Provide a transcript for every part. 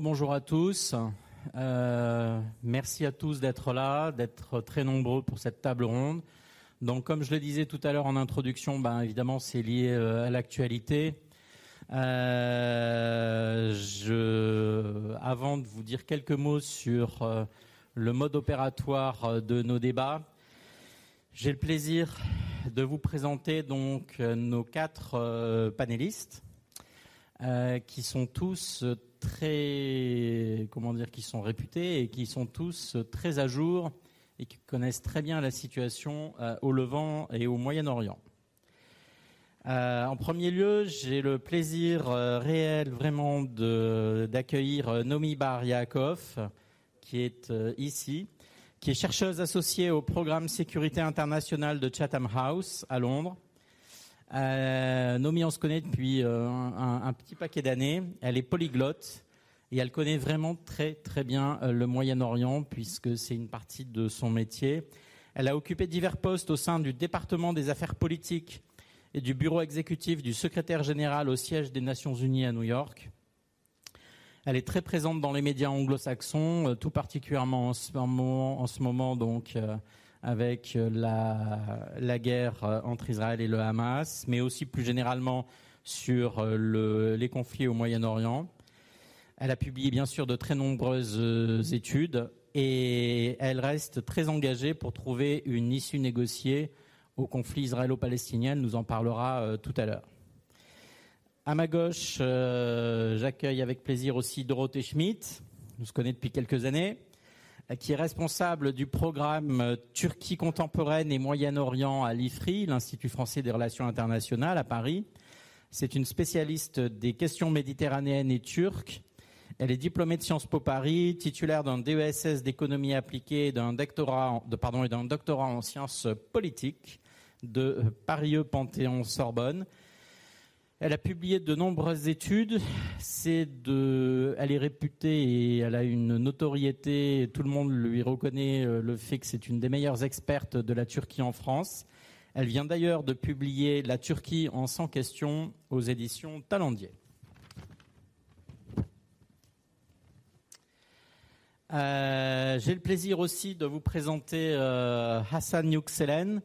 Bonjour à tous. Euh, merci à tous d'être là, d'être très nombreux pour cette table ronde. Donc, comme je le disais tout à l'heure en introduction, ben, évidemment, c'est lié euh, à l'actualité. Euh, avant de vous dire quelques mots sur le mode opératoire de nos débats, j'ai le plaisir de vous présenter donc nos quatre panélistes, qui sont tous très, comment dire, qui sont réputés et qui sont tous très à jour et qui connaissent très bien la situation euh, au Levant et au Moyen-Orient. Euh, en premier lieu, j'ai le plaisir euh, réel vraiment d'accueillir Nomi Bar qui est ici, qui est chercheuse associée au programme sécurité internationale de Chatham House à Londres. Nomi, on se connaît depuis un, un, petit paquet d'années. Elle est polyglotte et elle connaît vraiment très très bien euh, le Moyen-Orient puisque c'est une partie de son métier. Elle a occupé divers postes au sein du département des affaires politiques et du bureau exécutif du secrétaire général au siège des Nations Unies à New York. Elle est très présente dans les médias anglo-saxons, euh, tout particulièrement en ce moment, donc euh, avec la, la guerre entre Israël et le Hamas, mais aussi plus généralement sur le, les conflits au Moyen-Orient. Elle a publié bien sûr de très nombreuses euh, études et elle reste très engagée pour trouver une issue négociée au conflit israélo-palestinien. Elle nous en parlera euh, tout à l'heure. À ma gauche, euh, j'accueille avec plaisir aussi Dorothée Schmidt, nous se connaît depuis quelques années, qui est responsable du programme Turquie contemporaine et Moyen-Orient à l'IFRI, l'Institut français des relations internationales à Paris. C'est une spécialiste des questions méditerranéennes et turques elle est diplômée de Sciences Po Paris, titulaire d'un DESS d'économie appliquée, et d'un doctorat en sciences politiques de euh, Paris Panthéon Sorbonne. Elle a publié de nombreuses études. C'est de, elle est réputée et elle a une notoriété. Tout le monde lui reconnaît euh, le fait que c'est une des meilleures expertes de la Turquie en France. Elle vient d'ailleurs de publier La Turquie en 100 questions aux éditions Talendier. Euh, j'ai le plaisir aussi de vous présenter euh, Hassan Yükselen,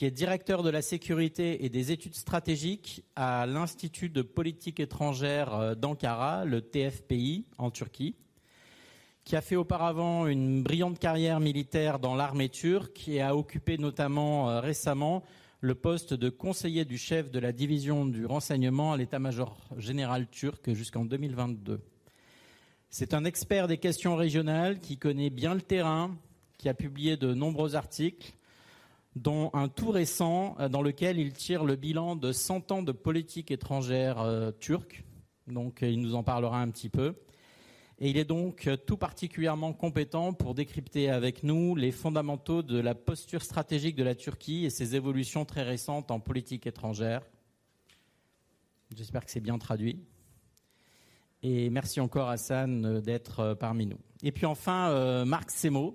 qui est directeur de la sécurité et des études stratégiques à l'Institut de politique étrangère euh, d'Ankara, le TFPI, en Turquie, qui a fait auparavant une brillante carrière militaire dans l'armée turque et a occupé notamment récemment le poste de conseiller du chef de la division du renseignement à l'état-major général turc jusqu'en 2022. C'est un expert des questions régionales qui connaît bien le terrain, qui a publié de nombreux articles, dont un tout récent euh, dans lequel il tire le bilan de 100 ans de politique étrangère euh, turque. Donc euh, il nous en parlera un petit peu. Et il est donc tout particulièrement compétent pour décrypter avec nous les fondamentaux de la posture stratégique de la Turquie et ses évolutions très récentes en politique étrangère. J'espère que c'est bien traduit. Et merci encore Hassan d'être parmi nous. Et puis enfin, Marc Semo,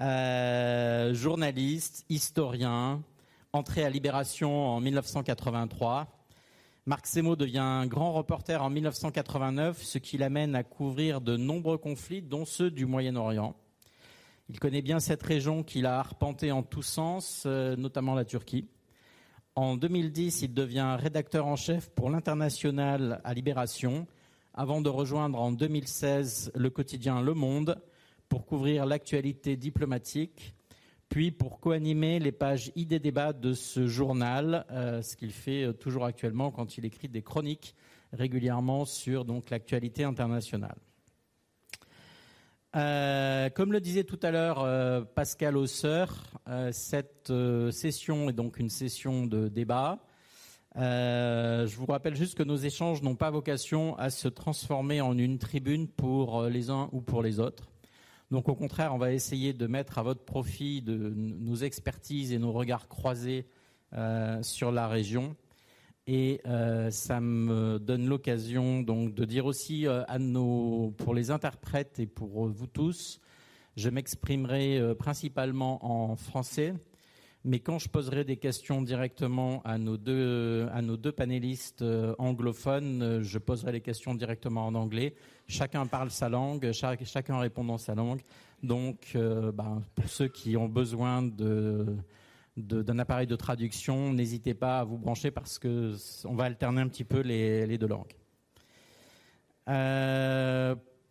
journaliste, historien, entré à Libération en 1983. Marc Semo devient grand reporter en 1989, ce qui l'amène à couvrir de nombreux conflits, dont ceux du Moyen-Orient. Il connaît bien cette région qu'il a arpentée en tous sens, notamment la Turquie. En 2010, il devient rédacteur en chef pour l'international à Libération, avant de rejoindre en 2016 le quotidien Le Monde pour couvrir l'actualité diplomatique, puis pour co-animer les pages idées débat de ce journal, euh, ce qu'il fait euh, toujours actuellement quand il écrit des chroniques régulièrement sur l'actualité internationale. Euh, comme le disait tout à l'heure Pascal Hausseur, cette session est donc une session de débat. Je vous rappelle juste que nos échanges n'ont pas vocation à se transformer en une tribune pour les uns ou pour les autres. Donc au contraire, on va essayer de mettre à votre profit nos expertises et nos regards croisés euh, sur la région. Et euh, ça me donne l'occasion donc de dire aussi euh, à nos, pour les interprètes et pour vous tous, je m'exprimerai principalement en français Mais quand je poserai des questions directement à nos deux, à nos deux panélistes euh, anglophones, euh, je poserai les questions directement en anglais. Chacun parle sa langue, chacun répond dans sa langue. Donc, euh, ben, pour ceux qui ont besoin d'un appareil de traduction, n'hésitez pas à vous brancher parce que on va alterner un petit peu les deux langues.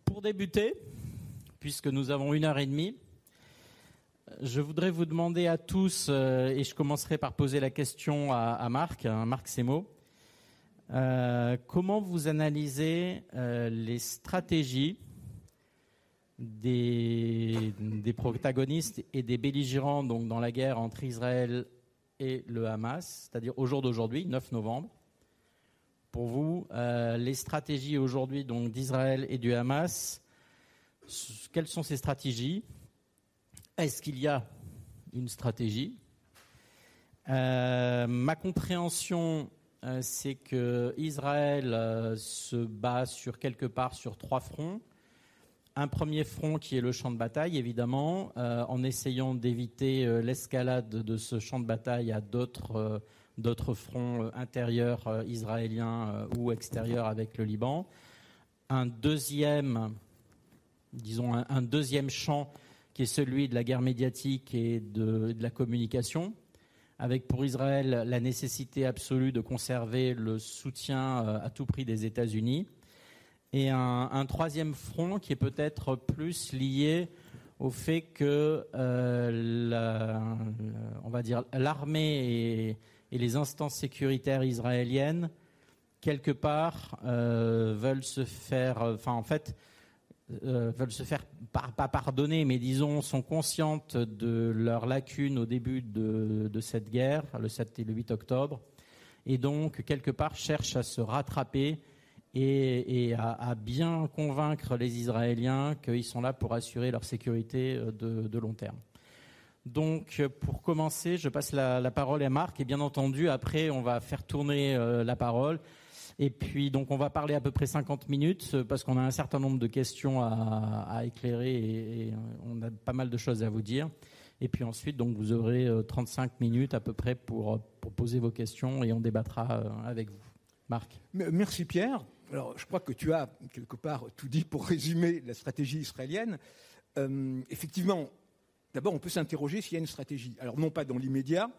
pour débuter, puisque nous avons une heure et demie, je voudrais vous demander à tous, euh, et je commencerai par poser la question à, Marc, à Marc Semo, euh, comment vous analysez euh, les stratégies des, protagonistes et des belligérants donc, dans la guerre entre Israël et le Hamas, c'est-à-dire au jour d'aujourd'hui, 9 novembre? Pour vous, les stratégies aujourd'hui d'Israël et du Hamas, quelles sont ces stratégies? Est-ce qu'il y a une stratégie? Euh, Ma compréhension, euh, c'est que Israël euh, se bat sur quelque part sur trois fronts. Un premier front qui est le champ de bataille, évidemment, en essayant d'éviter l'escalade de ce champ de bataille à d'autres fronts intérieurs israéliens ou extérieurs avec le Liban. Un deuxième, disons, un deuxième champ qui est celui de la guerre médiatique et de, la communication, avec pour Israël la nécessité absolue de conserver le soutien euh, à tout prix des États-Unis, et un, troisième front qui est peut-être plus lié au fait que euh, on va dire l'armée et, les instances sécuritaires israéliennes quelque part euh, veulent se faire, enfin en fait veulent se faire pas pardonner, mais disons sont conscientes de leurs lacunes au début de, cette guerre, le 7 et le 8 octobre, et donc quelque part cherchent à se rattraper et, à, bien convaincre les Israéliens qu'ils sont là pour assurer leur sécurité euh, de, long terme. Donc, pour commencer, je passe la, parole à Marc et bien entendu, après, on va faire tourner euh, la parole et puis, donc, on va parler à peu près 50 minutes euh, parce qu'on a un certain nombre de questions à, éclairer et, on a pas mal de choses à vous dire. Et puis ensuite, donc, vous aurez 35 euh, minutes à peu près pour, poser vos questions et on débattra euh, avec vous. Marc. Merci Pierre. Alors, je crois que tu as quelque part tout dit pour résumer la stratégie israélienne. effectivement, d'abord, on peut s'interroger s'il y a une stratégie. Alors, non pas dans l'immédiat,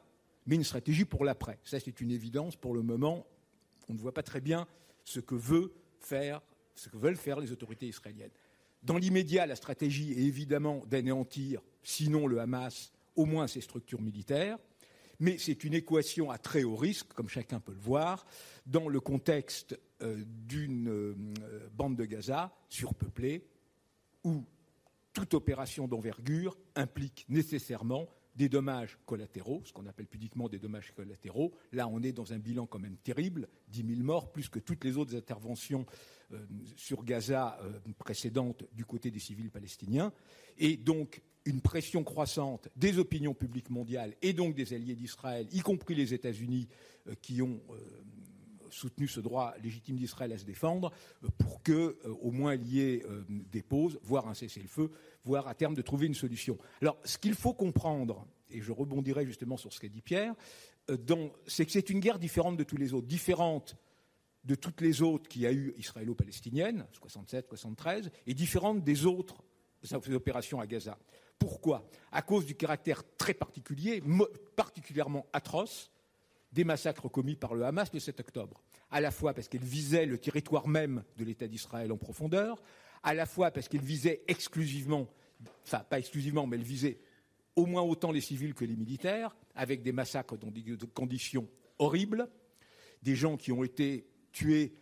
mais une stratégie pour l'après. Ça, c'est une évidence. Pour le moment, on ne voit pas très bien ce que, veulent faire les autorités israéliennes. Dans l'immédiat, la stratégie est évidemment d'anéantir, sinon le Hamas, au moins ses structures militaires. Mais c'est une équation à très haut risque, comme chacun peut le voir, dans le contexte euh, d'une euh, bande de Gaza surpeuplée, où toute opération d'envergure implique nécessairement des dommages collatéraux, ce qu'on appelle pudiquement des dommages collatéraux. Là, on est dans un bilan quand même terrible, 10 000 morts, plus que toutes les autres interventions euh, sur Gaza euh, précédentes du côté des civils palestiniens. Et donc, une pression croissante des opinions publiques mondiales et donc des alliés d'Israël, y compris les États-Unis, euh, qui ont soutenu ce droit légitime d'Israël à se défendre, pour que, au moins, il y ait des pauses, voire un cessez-le-feu, voire à terme de trouver une solution. Alors, ce qu'il faut comprendre, et je rebondirai justement sur ce qu'a dit Pierre, euh, c'est que c'est une guerre différente de tous les autres, différente de toutes les autres qu'il y a eu israélo-palestiniennes, 67, 73, et différente des autres opérations à Gaza. Pourquoi? À cause du caractère très particulier, particulièrement atroce, des massacres commis par le Hamas le 7 octobre. À la fois parce qu'elle visait le territoire même de l'État d'Israël en profondeur, à la fois parce qu'il visait exclusivement, enfin pas exclusivement, mais il visait au moins autant les civils que les militaires, avec des massacres dans des conditions horribles, des gens qui ont été tués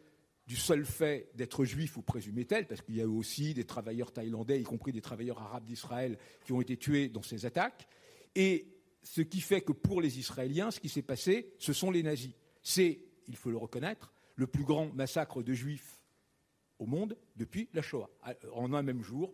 du seul fait d'être juifs ou présumés tels, parce qu'il y a eu aussi des travailleurs thaïlandais, y compris des travailleurs arabes d'Israël, qui ont été tués dans ces attaques. Et ce qui fait que pour les Israéliens, ce qui s'est passé, ce sont les nazis. C'est, il faut le reconnaître, le plus grand massacre de juifs au monde depuis la Shoah, en un même jour,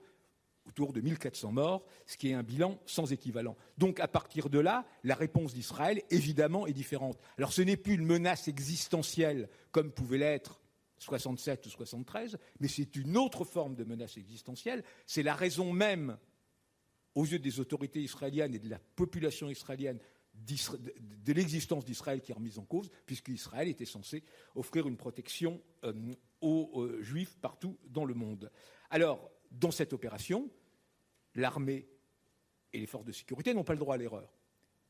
autour de 1400 morts, ce qui est un bilan sans équivalent. Donc à partir de là, la réponse d'Israël, évidemment, est différente. Alors ce n'est plus une menace existentielle comme pouvait l'être 67 ou 73, mais c'est une autre forme de menace existentielle. C'est la raison même, aux yeux des autorités israéliennes et de la population israélienne, de l'existence d'Israël qui est remise en cause, puisqu'Israël était censé offrir une protection euh, aux Juifs partout dans le monde. Alors, dans cette opération, l'armée et les forces de sécurité n'ont pas le droit à l'erreur.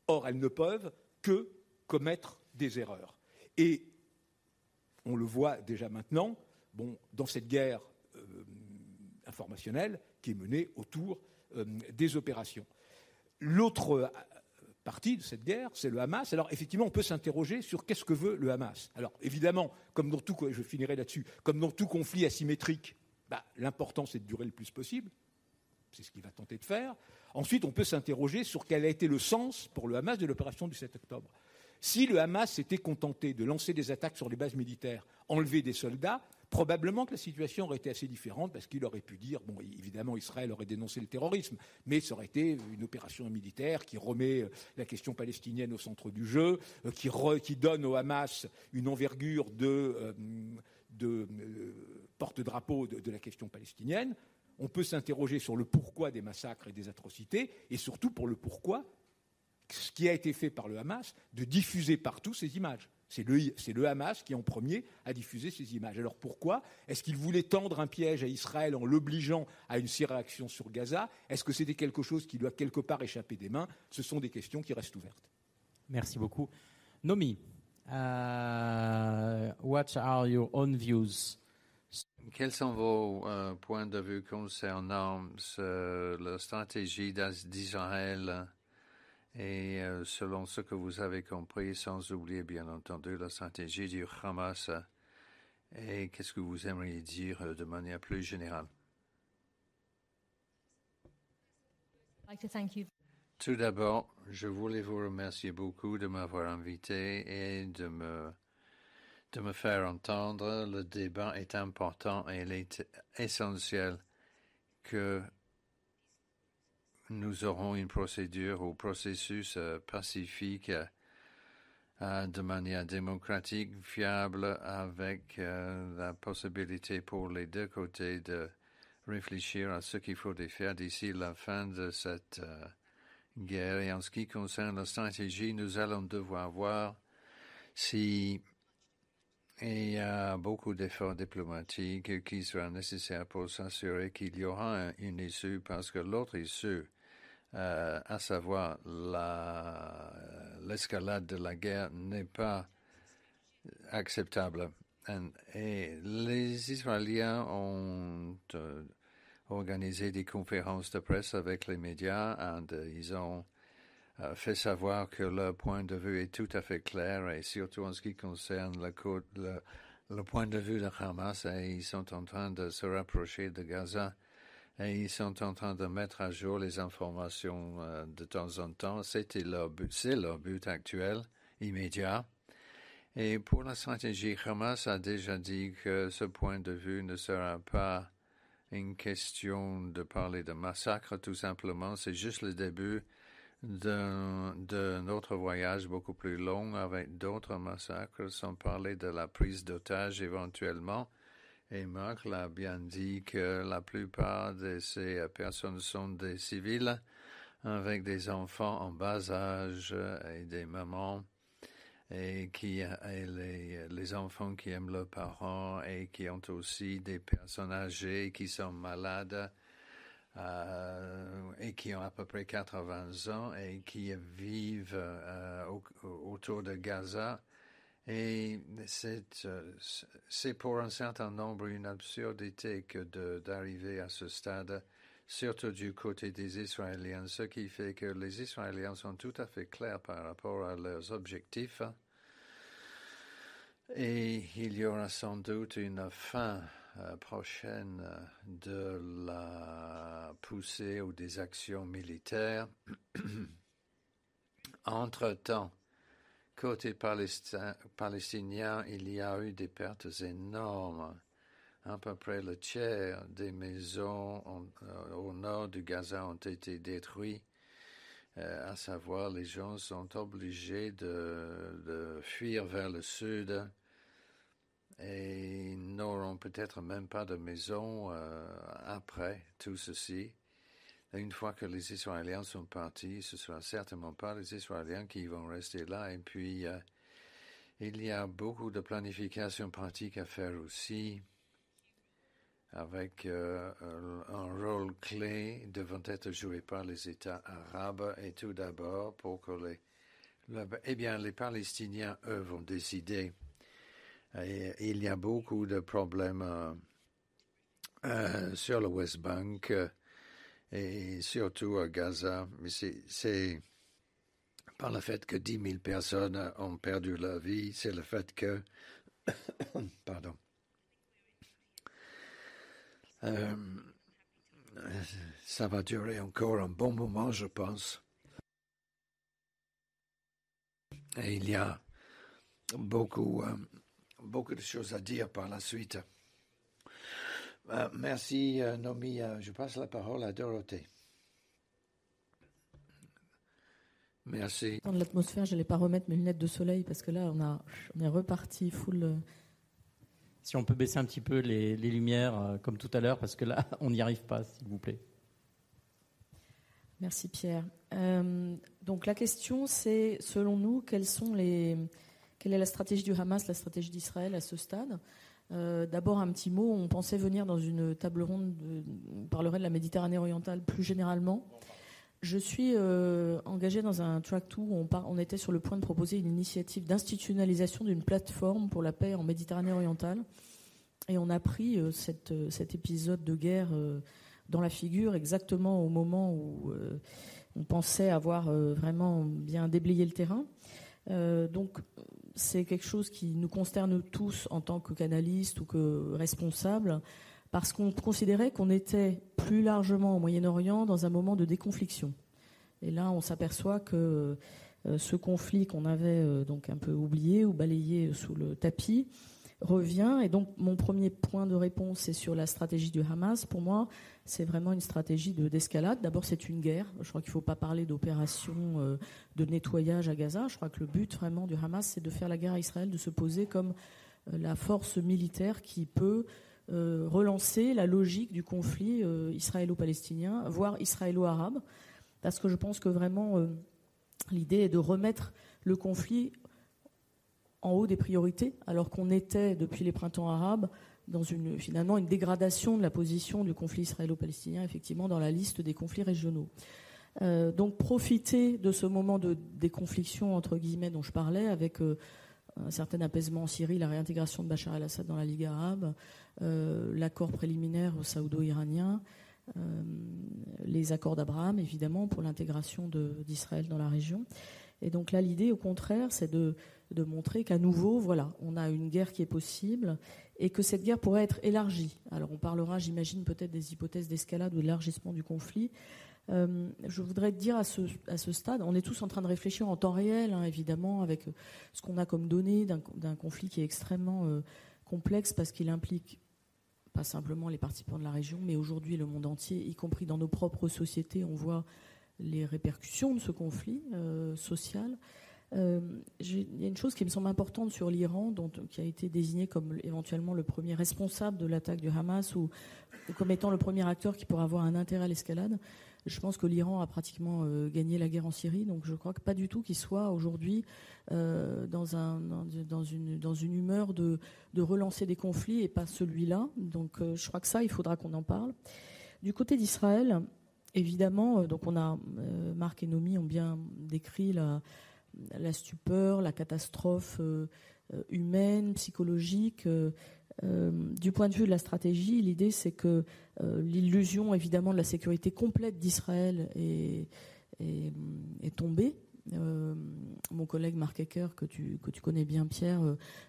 Or, elles ne peuvent que commettre des erreurs. Et on le voit déjà maintenant, dans cette guerre euh, informationnelle qui est menée autour euh, des opérations. L'autre euh, partie de cette guerre, c'est le Hamas. Alors effectivement, on peut s'interroger sur qu'est-ce que veut le Hamas. Alors évidemment, comme dans tout conflit asymétrique, bah, l'important c'est de durer le plus possible. C'est ce qu'il va tenter de faire. Ensuite, on peut s'interroger sur quel a été le sens pour le Hamas de l'opération du 7 octobre. Si le Hamas s'était contenté de lancer des attaques sur les bases militaires, enlever des soldats, probablement que la situation aurait été assez différente parce qu'il aurait pu dire, bon, évidemment, Israël aurait dénoncé le terrorisme, mais ça aurait été une opération militaire qui remet euh, la question palestinienne au centre du jeu, euh, qui, donne au Hamas une envergure de, euh, porte-drapeau de la question palestinienne on peut s'interroger sur le pourquoi des massacres et des atrocités, et surtout pour le pourquoi, ce qui a été fait par le Hamas, de diffuser partout ces images. C'est le, Hamas qui, en premier, a diffusé ces images. Alors pourquoi Est-ce qu'il voulait tendre un piège à Israël en l'obligeant à une surréaction sur Gaza? Est-ce que c'était quelque chose qui doit quelque part échapper des mains? Ce sont des questions qui restent ouvertes. Merci beaucoup. Nomi, uh, what are your own views? Quels sont vos euh, points de vue concernant la stratégie d'Israël et euh, selon ce que vous avez compris, sans oublier bien entendu la stratégie du Hamas. Et qu'est-ce que vous aimeriez dire euh, de manière plus générale? Tout d'abord, je voulais vous remercier beaucoup de m'avoir invité et de me de me faire entendre. Le débat est important et il est essentiel que nous aurons une procédure ou processus euh, pacifique euh, de manière démocratique, fiable, avec euh, la possibilité pour les deux côtés de réfléchir à ce qu'il faut faire d'ici la fin de cette guerre. Et en ce qui concerne la stratégie, nous allons devoir voir si il y a beaucoup d'efforts diplomatiques qui seront nécessaires pour s'assurer qu'il y aura une issue parce que l'autre issue, euh, à savoir l'escalade de la guerre, n'est pas acceptable. Et les Israéliens ont euh, organisé des conférences de presse avec les médias et ils ont fait savoir que leur point de vue est tout à fait clair et surtout en ce qui concerne le, le, point de vue de Hamas et ils sont en train de se rapprocher de Gaza et ils sont en train de mettre à jour les informations euh, de temps en temps. C'était leur but, c'est leur but actuel, immédiat. Et pour la stratégie, Hamas a déjà dit que ce point de vue ne sera pas une question de parler de massacre, tout simplement. C'est juste le début d'un autre voyage beaucoup plus long avec d'autres massacres, sans parler de la prise d'otages éventuellement. Et Marc l'a bien dit que la plupart de ces personnes sont des civils avec des enfants en bas âge et des mamans et qui et les, les enfants qui aiment leurs parents et qui ont aussi des personnes âgées qui sont malades euh, et qui ont à peu près 80 ans et qui vivent euh, autour de Gaza. Et euh, c'est pour un certain nombre une absurdité que d'arriver à ce stade, surtout du côté des Israéliens, ce qui fait que les Israéliens sont tout à fait clairs par rapport à leurs objectifs. Et il y aura sans doute une fin euh, prochaine de la poussée ou des actions militaires. Entre-temps, côté palestinien, il y a eu des pertes énormes. À peu près le tiers des maisons euh, au nord du Gaza ont été détruites. Euh, à savoir, les gens sont obligés de fuir vers le sud et n'auront peut-être même pas de maison euh, après tout ceci. Une fois que les Israéliens sont partis, ce sera certainement pas les Israéliens qui vont rester là. Et puis, euh, il y a beaucoup de planification pratique à faire aussi, avec euh, un rôle clé devant être joué par les États arabes. Et tout d'abord, pour que les, eh bien, les Palestiniens, eux, vont décider. il y a beaucoup de problèmes euh, sur le West Bank et surtout à Gaza. Mais c'est par le fait que 10 000 personnes ont perdu leur vie, c'est le fait que, pardon, euh, ça va durer encore un bon moment, je pense. Et il y a beaucoup, euh, beaucoup de choses à dire par la suite. Euh, merci, euh, Nomi. Euh, je passe la parole à Dorothée. Merci. Dans l'atmosphère, je n'allais pas remettre mes lunettes de soleil parce que là, on, a, on est reparti full. Si on peut baisser un petit peu les, lumières, comme tout à l'heure, parce que là, on n'y arrive pas, s'il vous plaît. Merci, Pierre. donc, la question, c'est, selon nous, quelles sont les, quelle est la stratégie du Hamas, la stratégie d'Israël à ce stade? Euh, d'abord, un petit mot. On pensait venir dans une table ronde, on parlerait de la Méditerranée orientale plus généralement. Je suis euh, engagée dans un track 2 où on, était sur le point de proposer une initiative d'institutionnalisation d'une plateforme pour la paix en Méditerranée orientale. Et on a pris euh, cet épisode de guerre dans la figure exactement au moment où on pensait avoir vraiment bien déblayé le terrain. Donc c'est quelque chose qui nous concerne tous en tant que canalistes ou que responsables, parce qu'on considérait qu'on était plus largement au Moyen-Orient dans un moment de déconfliction. Et là, on s'aperçoit que euh, ce conflit qu'on avait euh, donc un peu oublié ou balayé sous le tapis revient. Et donc, mon premier point de réponse, c'est sur la stratégie du Hamas. Pour moi, c'est vraiment une stratégie d'escalade. D'abord, c'est une guerre. Je crois qu'il ne faut pas parler d'opération euh, de nettoyage à Gaza. Je crois que le but vraiment du Hamas, c'est de faire la guerre à Israël, de se poser comme euh, la force militaire qui peut euh, relancer la logique du conflit israélo-palestinien, voire israélo-arabe. Parce que je pense que vraiment, l'idée est de remettre le conflit en haut des priorités, alors qu'on était, depuis les printemps arabes, dans une, finalement une dégradation de la position du conflit israélo-palestinien, effectivement, dans la liste des conflits régionaux. Euh, donc profiter de ce moment de déconfliction, entre guillemets, dont je parlais, avec euh, un certain apaisement en Syrie, la réintégration de Bachar el-Assad dans la Ligue arabe, euh, l'accord préliminaire saoudo-iranien, les accords d'Abraham, évidemment, pour l'intégration d'Israël dans la région. Et donc là, l'idée, au contraire, c'est de, de montrer qu'à nouveau, voilà, on a une guerre qui est possible et que cette guerre pourrait être élargie. Alors on parlera, j'imagine, peut-être des hypothèses d'escalade ou d'élargissement du conflit. Euh, je voudrais dire à ce, stade, on est tous en train de réfléchir en temps réel, hein, évidemment, avec ce qu'on a comme données d'un conflit qui est extrêmement euh, complexe parce qu'il implique pas simplement les participants de la région, mais aujourd'hui le monde entier, y compris dans nos propres sociétés, on voit les répercussions de ce conflit euh, social. Euh, il y a une chose qui me semble importante sur l'Iran, qui a été désigné comme éventuellement le premier responsable de l'attaque du Hamas ou, comme étant le premier acteur qui pourrait avoir un intérêt à l'escalade. Je pense que l'Iran a pratiquement euh, gagné la guerre en Syrie, donc je crois que pas du tout qu'il soit aujourd'hui euh, dans, un, dans, une, dans une humeur de, de relancer des conflits et pas celui-là. Donc je crois que ça, il faudra qu'on en parle. Du côté d'Israël, évidemment, donc on a Marc et Nomi ont bien décrit la, la stupeur, la catastrophe euh, euh, humaine, psychologique. Euh, du point de vue de la stratégie, l'idée c'est que l'illusion évidemment de la sécurité complète d'Israël est, tombée. mon collègue Marc Ecker, que tu, que tu connais bien Pierre,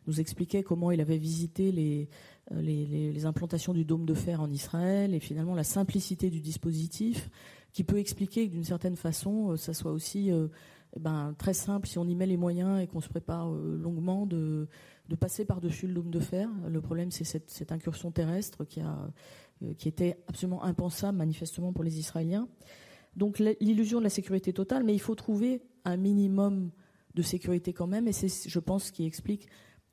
nous expliquait comment il avait visité les, les, implantations du dôme de fer en Israël et finalement la simplicité du dispositif qui peut expliquer que d'une certaine façon, ça soit aussi ben, très simple, si on y met les moyens et qu'on se prépare euh, longuement, de, passer par-dessus le dôme de fer. Le problème, c'est cette, incursion terrestre qui, a, euh, qui était absolument impensable, manifestement, pour les Israéliens. Donc l'illusion de la sécurité totale, mais il faut trouver un minimum de sécurité quand même, et c'est, je pense, ce qui explique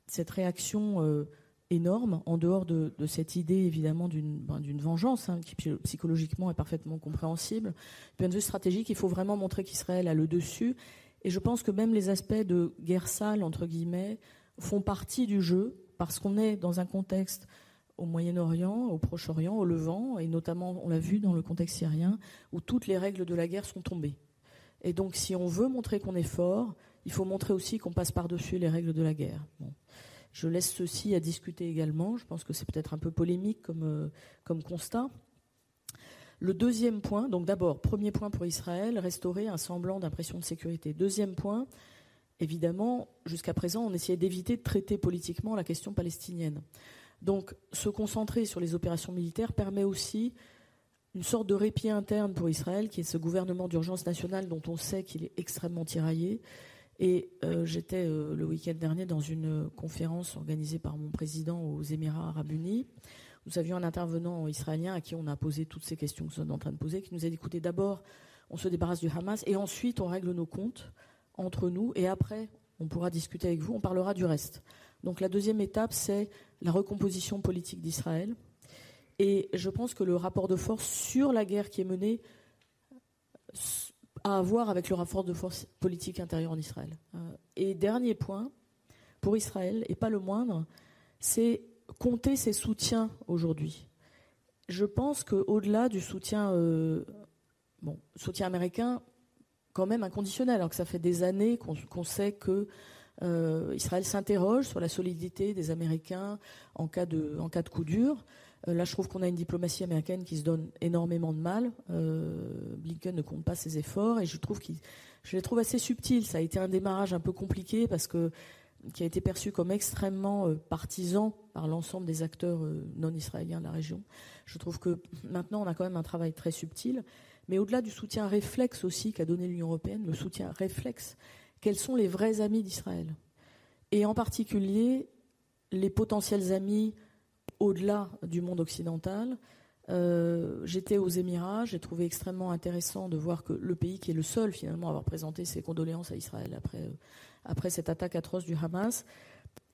cette réaction euh, énorme, en dehors de, cette idée évidemment d'une ben, vengeance, hein, qui psychologiquement est parfaitement compréhensible. Du point de vue stratégique, il faut vraiment montrer qu'Israël a le dessus. Et je pense que même les aspects de guerre sale, entre guillemets, font partie du jeu, parce qu'on est dans un contexte au Moyen-Orient, au Proche-Orient, au Levant, et notamment, on l'a vu dans le contexte syrien, où toutes les règles de la guerre sont tombées. Et donc, si on veut montrer qu'on est fort, il faut montrer aussi qu'on passe par-dessus les règles de la guerre. Je laisse ceci à discuter également. Je pense que c'est peut-être un peu polémique comme, euh, comme constat. Le deuxième point, donc d'abord, premier point pour Israël, restaurer un semblant d'impression de sécurité. Deuxième point, évidemment, jusqu'à présent, on essayait d'éviter de traiter politiquement la question palestinienne. Donc, se concentrer sur les opérations militaires permet aussi une sorte de répit interne pour Israël, qui est ce gouvernement d'urgence nationale dont on sait qu'il est extrêmement tiraillé, et euh, j'étais euh, le week-end dernier dans une conférence organisée par mon président aux Émirats arabes unis. Nous avions un intervenant israélien à qui on a posé toutes ces questions que vous êtes en train de poser, qui nous a dit écoutez, d'abord, on se débarrasse du Hamas et ensuite on règle nos comptes entre nous et après, on pourra discuter avec vous, on parlera du reste. Donc la deuxième étape, c'est la recomposition politique d'Israël. Et je pense que le rapport de force sur la guerre qui est menée à voir avec le rapport de force politique intérieure en Israël. Euh, et dernier point, pour Israël, et pas le moindre, c'est compter ses soutiens aujourd'hui. Je pense qu'au-delà du soutien, euh, bon, soutien américain, quand même inconditionnel, alors que ça fait des années qu'on sait que euh, Israël s'interroge sur la solidité des Américains en cas de, en cas de coup dur. Euh, là, je trouve qu'on a une diplomatie américaine qui se donne énormément de mal. Euh, Blinken ne compte pas ses efforts et je trouve qu'il, je les trouve assez subtils. Ça a été un démarrage un peu compliqué parce que qui a été perçu comme extrêmement euh, partisan par l'ensemble des acteurs non israéliens de la région. Je trouve que maintenant on a quand même un travail très subtil, mais au-delà du soutien réflexe aussi qu'a donné l'Union européenne, le soutien réflexe, quels sont les vrais amis d'Israël? Et en particulier les potentiels amis au-delà du monde occidental. Euh, j'étais aux Émirats, j'ai trouvé extrêmement intéressant de voir que le pays qui est le seul finalement à avoir présenté ses condoléances à Israël après, euh, après cette attaque atroce du Hamas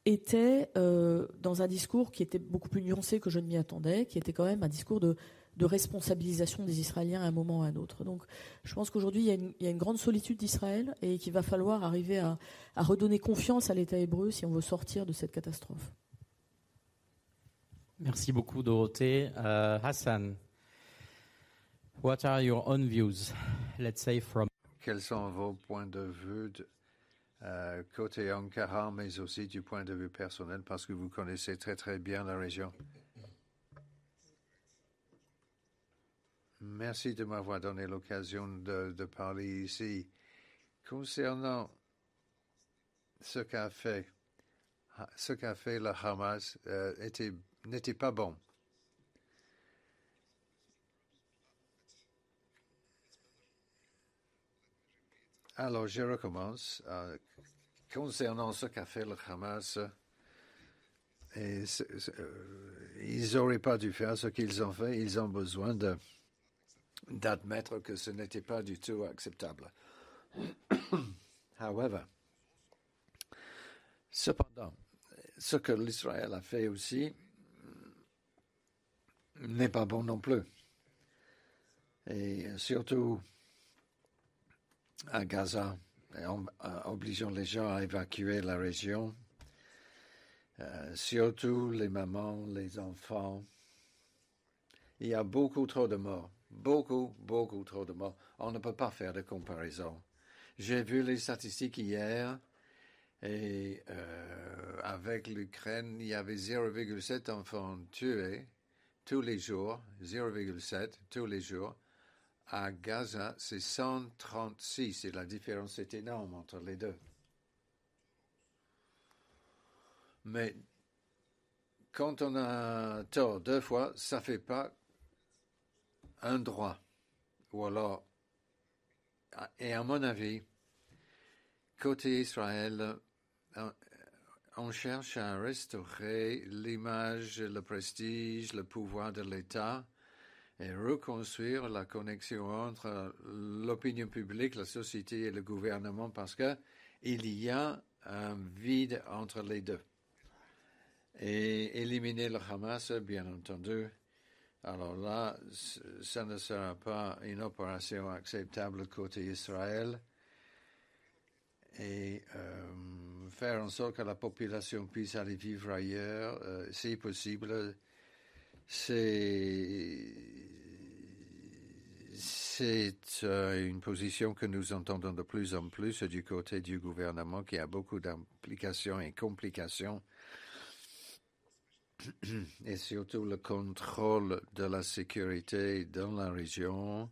était euh, dans un discours qui était beaucoup plus nuancé que je ne m'y attendais, qui était quand même un discours de, responsabilisation des Israéliens à un moment ou à un autre. Donc je pense qu'aujourd'hui il, y a une grande solitude d'Israël et qu'il va falloir arriver à redonner confiance à l'État hébreu si on veut sortir de cette catastrophe. Merci beaucoup, Dorothée. Uh, Hassan, what are your own views, let's say from... Quels sont vos points de vue de, euh, côté Ankara, mais aussi du point de vue personnel, parce que vous connaissez très très bien la région Merci de m'avoir donné l'occasion de, parler ici. Concernant ce qu'a fait, fait le Hamas euh, était n'était pas bon. Alors, je recommence. Euh, concernant ce qu'a fait le Hamas, euh, ils n'auraient pas dû faire ce qu'ils ont fait. Ils ont besoin d'admettre que ce n'était pas du tout acceptable. However, cependant, ce que l'Israël a fait aussi, n'est pas bon non plus. Et surtout à Gaza, en, obligeant les gens à évacuer la région, euh, surtout les mamans, les enfants. Il y a beaucoup trop de morts, beaucoup, beaucoup trop de morts. On ne peut pas faire de comparaison. J'ai vu les statistiques hier et euh, avec l'Ukraine, il y avait 0,7 enfants tués tous les jours, 0,7 tous les jours. À Gaza, c'est 136 et la différence est énorme entre les deux. Mais quand on a tort deux fois, ça ne fait pas un droit. Ou alors, et à mon avis, côté Israël, on cherche à restaurer l'image, le prestige, le pouvoir de l'État et reconstruire la connexion entre l'opinion publique, la société et le gouvernement parce qu'il y a un vide entre les deux. et éliminer le Hamas, bien entendu. Alors là, ça ne sera pas une opération acceptable côté Israël euh, faire en sorte que la population puisse aller vivre ailleurs, euh, si possible, c'est euh, une position que nous entendons de plus en plus du côté du gouvernement qui a beaucoup d'implications et complications et surtout le contrôle de la sécurité dans la région,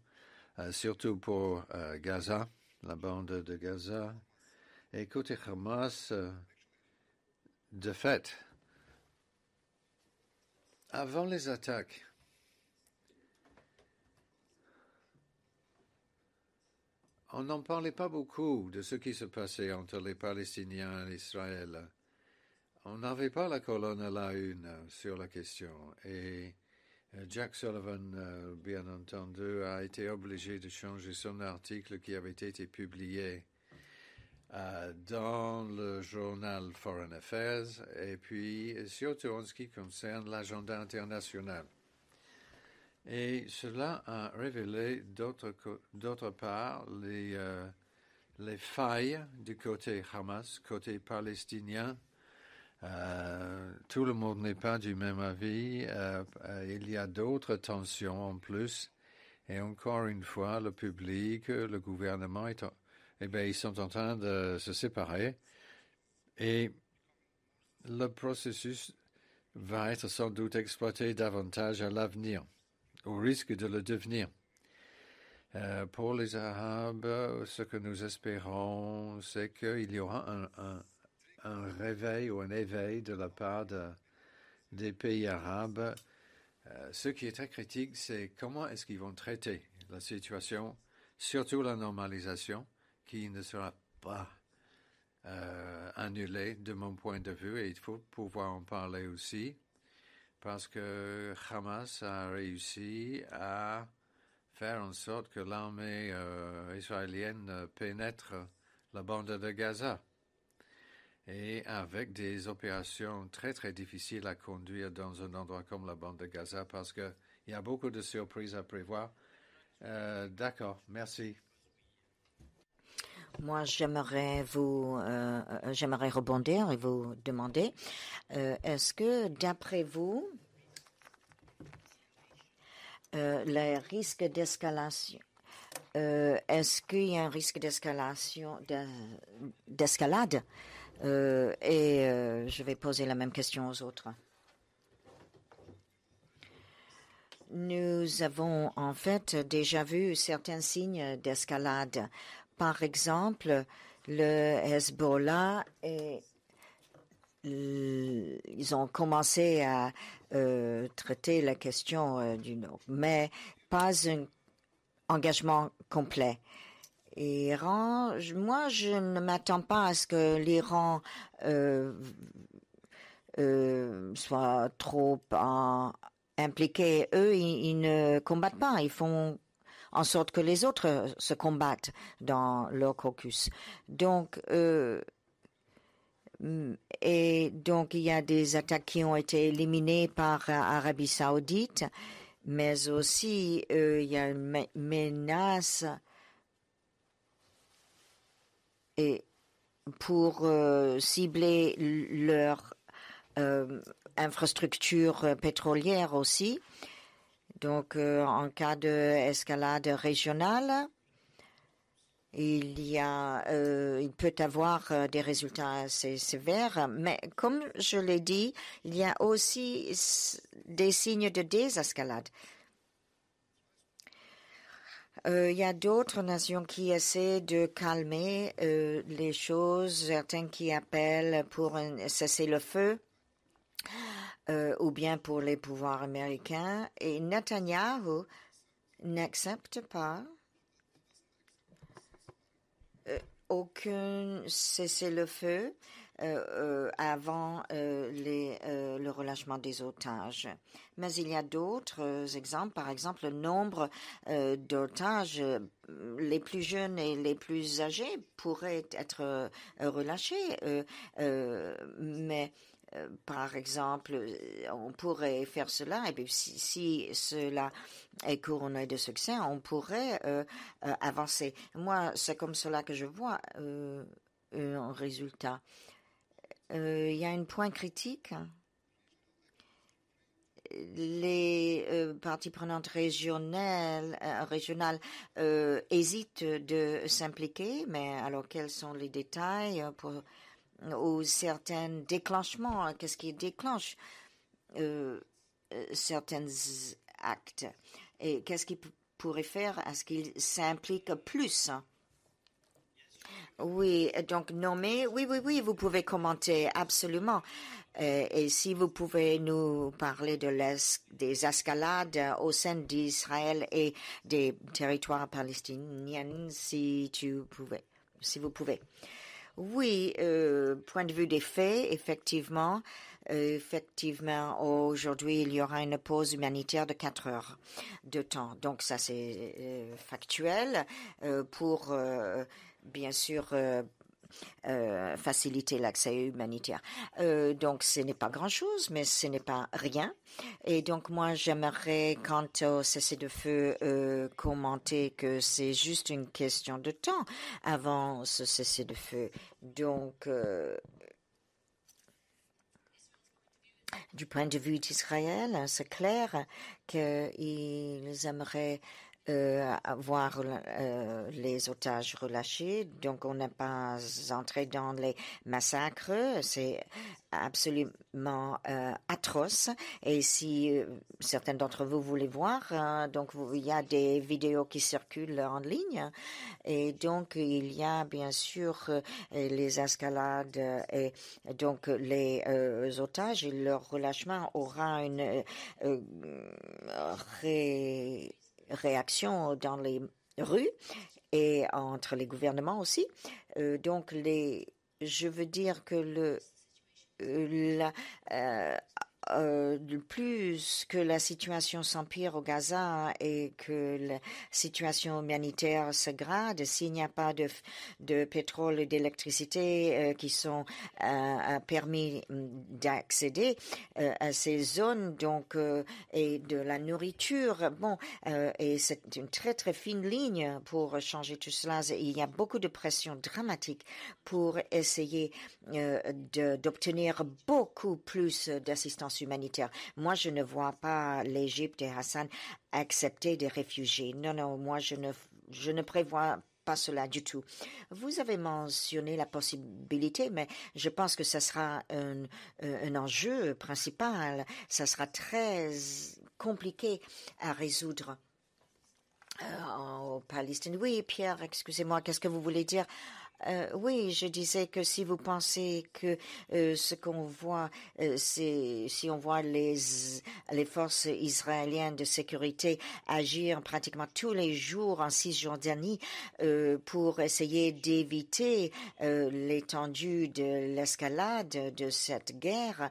euh, surtout pour euh, Gaza, la bande de Gaza. Et Hamas, de fait, avant les attaques, On n'en parlait pas beaucoup de ce qui se passait entre les Palestiniens et Israël. On n'avait pas la colonne à la une sur la question. Et euh, Jack Sullivan, euh, bien entendu, a été obligé de changer son article qui avait été publié euh, dans le journal Foreign Affairs et puis surtout en ce qui concerne l'agenda international. Et cela a révélé d'autre part les, euh, les failles du côté Hamas, côté palestinien. Euh, tout le monde n'est pas du même avis. Il y a d'autres tensions en plus. Et encore une fois, le public, le gouvernement, est eh bien, ils sont en train de se séparer. Et le processus va être sans doute exploité davantage à l'avenir au risque de le devenir. Euh, pour les Arabes, ce que nous espérons, c'est qu'il y aura un, un, réveil ou un éveil de la part des pays arabes. Euh, ce qui est très critique, c'est comment est-ce qu'ils vont traiter la situation, surtout la normalisation, qui ne sera pas euh, annulée de mon point de vue, et il faut pouvoir en parler aussi parce que Hamas a réussi à faire en sorte que l'armée euh, israélienne pénètre la bande de Gaza. Et avec des opérations très très difficiles à conduire dans un endroit comme la bande de Gaza parce qu'il y a beaucoup de surprises à prévoir. Euh, d'accord, merci. Moi, j'aimerais vous, euh, euh, j'aimerais rebondir et vous demander, euh, est-ce que, d'après vous, le risque d'escalation, est-ce qu'il y a un risque d'escalation, d'escalade Et je vais poser la même question aux autres. Nous avons en fait déjà vu certains signes d'escalade par exemple, le Hezbollah et ils ont commencé à euh, traiter la question euh, du Nord, mais pas un engagement complet. Iran, moi, je ne m'attends pas à ce que l'Iran euh, soit trop impliqué. Eux, ils, ne combattent pas, ils font en sorte que les autres se combattent dans leur caucus. Donc, euh, et donc il y a des attaques qui ont été éliminées par l'Arabie saoudite, mais aussi euh, il y a une menace pour euh, cibler leur infrastructure pétrolière aussi. Donc, euh, en cas d'escalade régionale, il y a, euh, il peut avoir euh, des résultats assez sévères, mais comme je l'ai dit, il y a aussi des signes de désescalade. il y a d'autres nations qui essaient de calmer les choses, certains qui appellent pour un cessez-le-feu. Euh, ou bien pour les pouvoirs américains. Et Netanyahu n'accepte pas euh, aucun cessez-le-feu euh, avant le relâchement des otages. Mais il y a d'autres exemples. Par exemple, le nombre d'otages les plus jeunes et les plus âgés pourraient être relâchés. mais par exemple, on pourrait faire cela, et puis si, cela est couronné de succès, on pourrait avancer. Moi, c'est comme cela que je vois un résultat. Il y a un point critique les euh, parties prenantes régionales, euh, régionales euh, hésitent de s'impliquer, mais alors quels sont les détails pour, ou certains déclenchements Qu'est-ce qui déclenche certains actes Et qu'est-ce qui pourrait faire à ce qu'ils s'impliquent plus oui, donc nommer, oui, oui, oui, vous pouvez commenter, absolument. Euh, et si vous pouvez nous parler de des escalades au sein d'Israël et des territoires palestiniens, si tu pouvais, si vous pouvez. Oui, euh, point de vue des faits, effectivement, euh, effectivement, aujourd'hui, il y aura une pause humanitaire de quatre heures de temps. Donc ça, c'est factuel pour bien sûr euh, euh, faciliter l'accès humanitaire. Euh, donc ce n'est pas grand-chose, mais ce n'est pas rien. Et donc moi j'aimerais, quant au cessez-le-feu, commenter que c'est juste une question de temps avant ce cessez-le-feu. Donc du point de vue d'Israël, c'est clair qu'ils aimeraient euh, voir euh, les otages relâchés. Donc, on n'est pas entré dans les massacres. C'est absolument euh, atroce. Et si certains d'entre vous voulez voir, donc il y a des vidéos qui circulent en ligne. Et donc, il y a bien sûr les escalades et donc les otages et leur relâchement aura une ré réaction dans les rues et entre les gouvernements aussi. Euh, donc, les, je veux dire que le, euh, la, euh, euh, plus que la situation s'empire au Gaza et que la situation humanitaire se grade, s'il n'y a pas de, de pétrole et d'électricité euh, qui sont euh, permis d'accéder à ces zones, donc et de la nourriture, bon, et c'est une très très fine ligne pour changer tout cela. Il y a beaucoup de pression dramatique pour essayer d'obtenir beaucoup plus d'assistance humanitaire. Moi, je ne vois pas l'Égypte et Hassan accepter des réfugiés. Non, non, moi, je ne, je ne prévois pas cela du tout. Vous avez mentionné la possibilité, mais je pense que ce sera un, un enjeu principal. Ça sera très compliqué à résoudre. Euh, au Palestine. Oui, Pierre, excusez-moi, qu'est-ce que vous voulez dire euh, oui, je disais que si vous pensez que euh, ce qu'on voit, euh, c'est si on voit les les forces israéliennes de sécurité agir pratiquement tous les jours en Cisjordanie pour essayer d'éviter l'étendue de l'escalade de cette guerre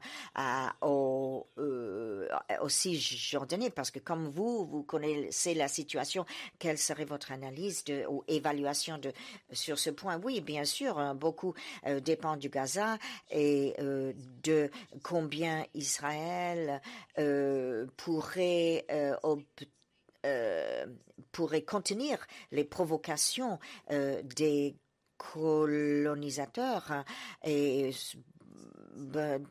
au, au Cisjordanie, parce que comme vous, vous connaissez la situation, quelle serait votre analyse de, ou évaluation de sur ce point? Oui, bien sûr, hein, beaucoup euh, dépend du Gaza et euh, de combien Israël euh, pourrait pourrait contenir les provocations des colonisateurs hein, et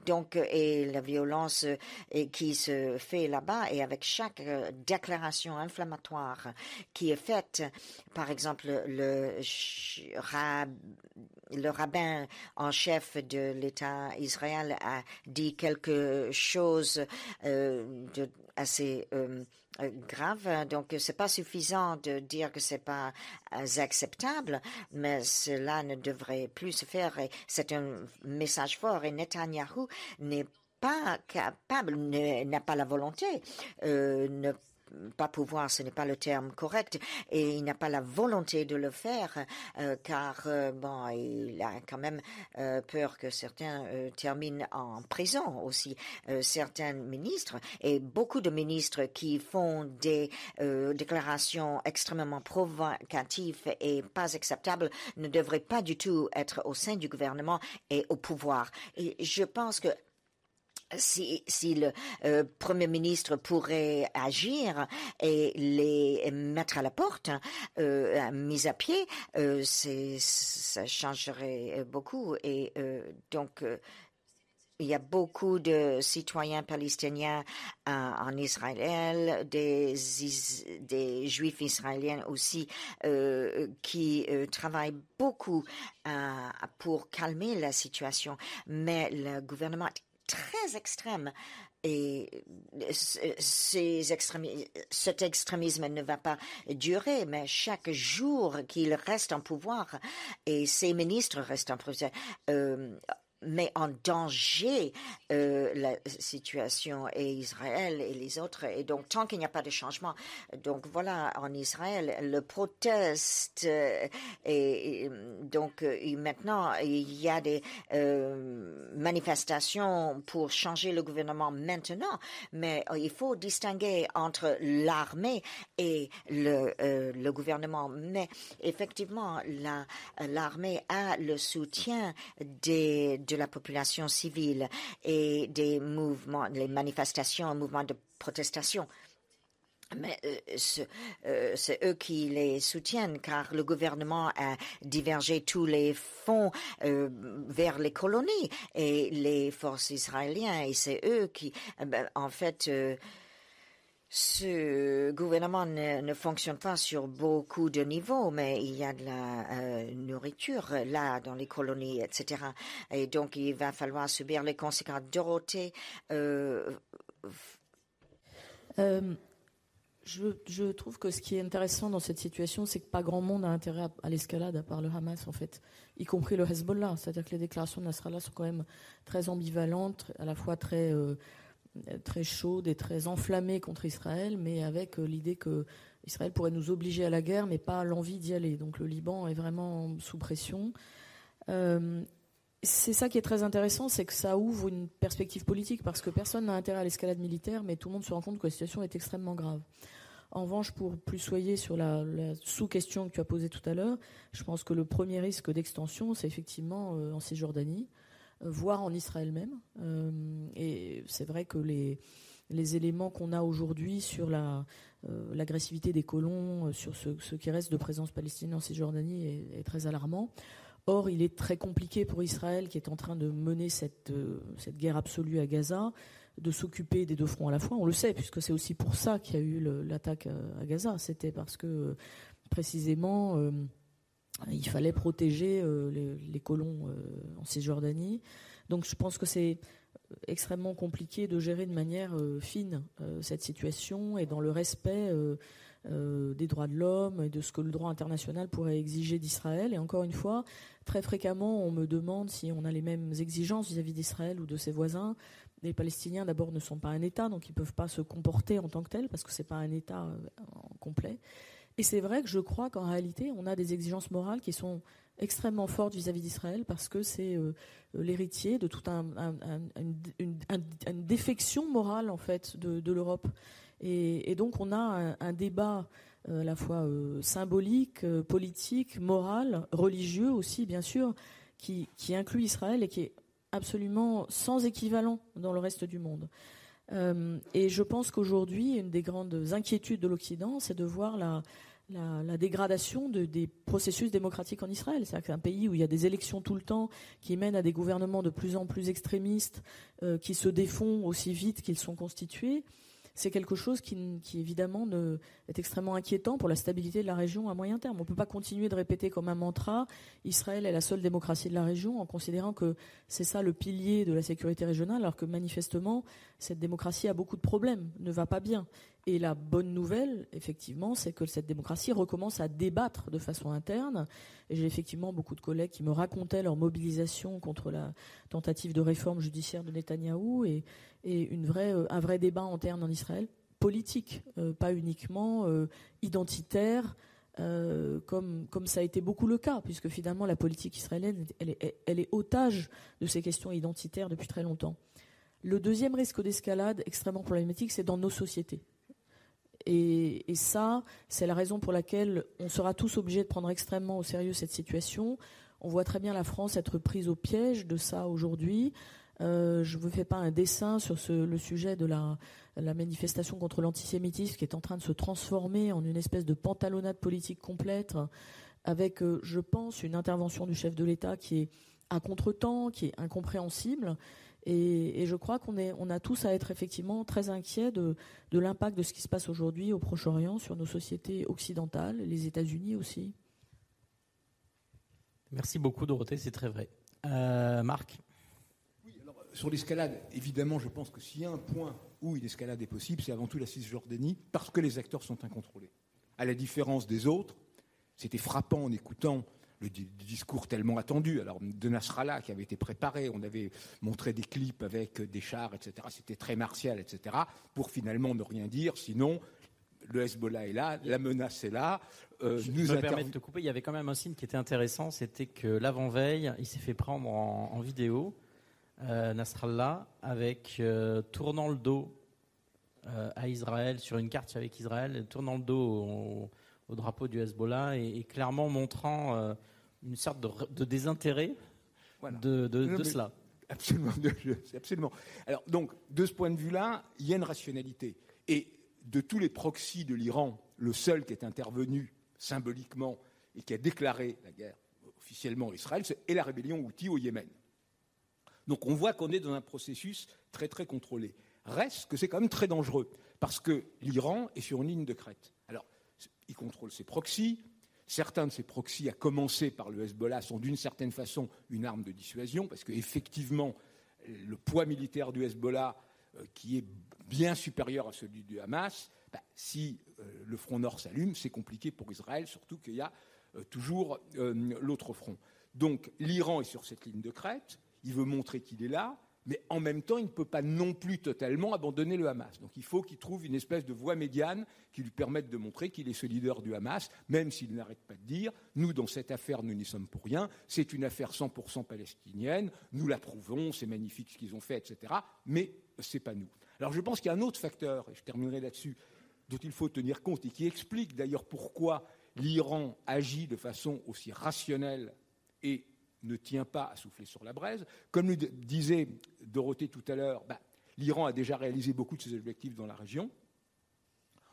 donc, et la violence euh, qui se fait là-bas, et avec chaque euh, déclaration inflammatoire qui est faite, par exemple, le, le rabbin en chef de l'État Israël a dit quelque chose euh, de assez grave. Donc, c'est pas suffisant de dire que c'est pas euh, acceptable, mais cela ne devrait plus se faire. C'est un message fort. Et Netanyahu n'est pas capable, n'a pas la volonté, euh, pas pouvoir, ce n'est pas le terme correct, et il n'a pas la volonté de le faire, euh, car euh, bon, il a quand même euh, peur que certains terminent en prison aussi, certains ministres et beaucoup de ministres qui font des déclarations extrêmement provocatives et pas acceptables ne devraient pas du tout être au sein du gouvernement et au pouvoir. Et je pense que si, le euh, Premier ministre pourrait agir et les mettre à la porte, euh, mis à pied, euh, ça changerait beaucoup. Et donc, il y a beaucoup de citoyens palestiniens en Israël, des juifs israéliens aussi, qui travaillent beaucoup pour calmer la situation. Mais le gouvernement très extrême. Et ces cet extrémisme ne va pas durer, mais chaque jour qu'il reste en pouvoir et ses ministres restent en pouvoir, euh, met en danger euh, la situation et Israël et les autres. Et donc, tant qu'il n'y a pas de changement, donc voilà, en Israël, le proteste euh, et, donc euh, maintenant il y a des manifestations pour changer le gouvernement maintenant, mais il faut distinguer entre l'armée et le, le gouvernement. Mais effectivement, l'armée a le soutien des de la population civile et des mouvements, les manifestations, mouvements de protestation. Mais euh, euh, c'est eux qui les soutiennent car le gouvernement a divergé tous les fonds euh, vers les colonies et les forces israéliennes et c'est eux qui, ben, en fait, ce gouvernement ne, fonctionne pas sur beaucoup de niveaux, mais il y a de la euh, nourriture là dans les colonies, etc. Et donc il va falloir subir les conséquences. Dorothée. Euh, euh, je, trouve que ce qui est intéressant dans cette situation, c'est que pas grand monde a intérêt à, l'escalade à part le Hamas, en fait, y compris le Hezbollah. C'est-à-dire que les déclarations de Nasrallah sont quand même très ambivalentes, à la fois très très chaude et très enflammée contre Israël, mais avec euh, l'idée que Israël pourrait nous obliger à la guerre, mais pas l'envie d'y aller. Donc le Liban est vraiment sous pression. Euh, c'est ça qui est très intéressant, c'est que ça ouvre une perspective politique, parce que personne n'a intérêt à l'escalade militaire, mais tout le monde se rend compte que la situation est extrêmement grave. En revanche, pour plus soyer sur la, sous-question que tu as posée tout à l'heure, je pense que le premier risque d'extension, c'est effectivement euh, en Cisjordanie voire en Israël même. Euh, et c'est vrai que les, les éléments qu'on a aujourd'hui sur la, euh, l'agressivité des colons, euh, sur ce, ce, qui reste de présence palestinienne en Cisjordanie est, très alarmant. Or, il est très compliqué pour Israël, qui est en train de mener cette, cette guerre absolue à Gaza, de s'occuper des deux fronts à la fois. On le sait, puisque c'est aussi pour ça qu'il y a eu l'attaque à, Gaza. C'était parce que, précisément, il fallait protéger euh, les, colons euh, en Cisjordanie. Donc je pense que c'est extrêmement compliqué de gérer de manière euh, fine cette situation et dans le respect des droits de l'homme et de ce que le droit international pourrait exiger d'Israël. Et encore une fois, très fréquemment, on me demande si on a les mêmes exigences vis-à-vis d'Israël ou de ses voisins. Les Palestiniens, d'abord, ne sont pas un État, donc ils ne peuvent pas se comporter en tant que tel, parce que ce n'est pas un État complet. Et c'est vrai que je crois qu'en réalité, on a des exigences morales qui sont extrêmement fortes vis-à-vis d'Israël parce que c'est euh, l'héritier de toute un, une, défection morale en fait de, l'Europe. Et, donc on a un, débat euh, à la fois euh, symbolique, politique, moral, religieux aussi bien sûr, qui, qui, inclut Israël et qui est absolument sans équivalent dans le reste du monde. et je pense qu'aujourd'hui, une des grandes inquiétudes de l'Occident, c'est de voir la, la, dégradation des processus démocratiques en Israël. C'est-à-dire qu'un pays où il y a des élections tout le temps, qui mènent à des gouvernements de plus en plus extrémistes, euh, qui se défont aussi vite qu'ils sont constitués, c'est quelque chose qui, évidemment est extrêmement inquiétant pour la stabilité de la région à moyen terme. On ne peut pas continuer de répéter comme un mantra Israël est la seule démocratie de la région en considérant que c'est ça le pilier de la sécurité régionale, alors que manifestement cette démocratie a beaucoup de problèmes, ne va pas bien. Et la bonne nouvelle, effectivement, c'est que cette démocratie recommence à débattre de façon interne. Et j'ai effectivement beaucoup de collègues qui me racontaient leur mobilisation contre la tentative de réforme judiciaire de Netanyahou et, une vraie, euh, un vrai débat interne en Israël, politique, euh, pas uniquement euh, identitaire, comme, comme ça a été beaucoup le cas, puisque finalement la politique israélienne, elle est, elle est otage de ces questions identitaires depuis très longtemps. Le deuxième risque d'escalade extrêmement problématique, c'est dans nos sociétés. Et, ça, c'est la raison pour laquelle on sera tous obligés de prendre extrêmement au sérieux cette situation. On voit très bien la France être prise au piège de ça aujourd'hui. Euh, je ne vous fais pas un dessin sur le sujet de la, manifestation contre l'antisémitisme qui est en train de se transformer en une espèce de pantalonnade politique complète, avec, euh, je pense, une intervention du chef de l'État qui est à contretemps, qui est incompréhensible. Et, je crois qu'on on a tous à être effectivement très inquiets de, l'impact de ce qui se passe aujourd'hui au Proche-Orient sur nos sociétés occidentales, les États-Unis aussi. Merci beaucoup, Dorothée, c'est très vrai. Euh, Marc? Sur l'escalade, évidemment, je pense que s'il y a un point où une escalade est possible, c'est avant tout la Cisjordanie, parce que les acteurs sont incontrôlés. À la différence des autres, c'était frappant en écoutant le discours tellement attendu. Alors, de Nasrallah, qui avait été préparé, on avait montré des clips avec des chars, etc. C'était très martial, etc. Pour finalement ne rien dire, sinon, le Hezbollah est là, la menace est là. Euh, je nous me permets de te couper. Il y avait quand même un signe qui était intéressant, c'était que l'avant-veille, il s'est fait prendre en vidéo euh, Nasrallah, avec euh, tournant le dos euh, à Israël, sur une carte avec Israël, tournant le dos au, drapeau du Hezbollah et, clairement montrant une sorte de, désintérêt de, cela. Absolument, absolument. Alors, donc, de ce point de vue-là, il y a une rationalité. Et de tous les proxys de l'Iran, le seul qui est intervenu symboliquement et qui a déclaré la guerre officiellement à Israël, c'est la rébellion Houthi au Yémen. Donc on voit qu'on est dans un processus très très contrôlé. Reste que c'est quand même très dangereux, parce que l'Iran est sur une ligne de crête. Alors, il contrôle ses proxys. Certains de ces proxys, à commencer par le Hezbollah, sont d'une certaine façon une arme de dissuasion, parce qu'effectivement, le poids militaire du Hezbollah, euh, qui est bien supérieur à celui du Hamas, bah, si euh, le front nord s'allume, c'est compliqué pour Israël, surtout qu'il y a euh, toujours l'autre front. Donc l'Iran est sur cette ligne de crête il veut montrer qu'il est là, mais en même temps, il ne peut pas non plus totalement abandonner le Hamas. Donc il faut qu'il trouve une espèce de voie médiane qui lui permette de montrer qu'il est ce leader du Hamas, même s'il n'arrête pas de dire nous, dans cette affaire, nous n'y sommes pour rien, c'est une affaire 100% palestinienne, nous l'approuvons, c'est magnifique ce qu'ils ont fait, etc. Mais ce n'est pas nous. Alors je pense qu'il y a un autre facteur, et je terminerai là-dessus, dont il faut tenir compte et qui explique d'ailleurs pourquoi l'Iran agit de façon aussi rationnelle et ne tient pas à souffler sur la braise. Comme le disait Dorothée tout à l'heure, bah, l'Iran a déjà réalisé beaucoup de ses objectifs dans la région.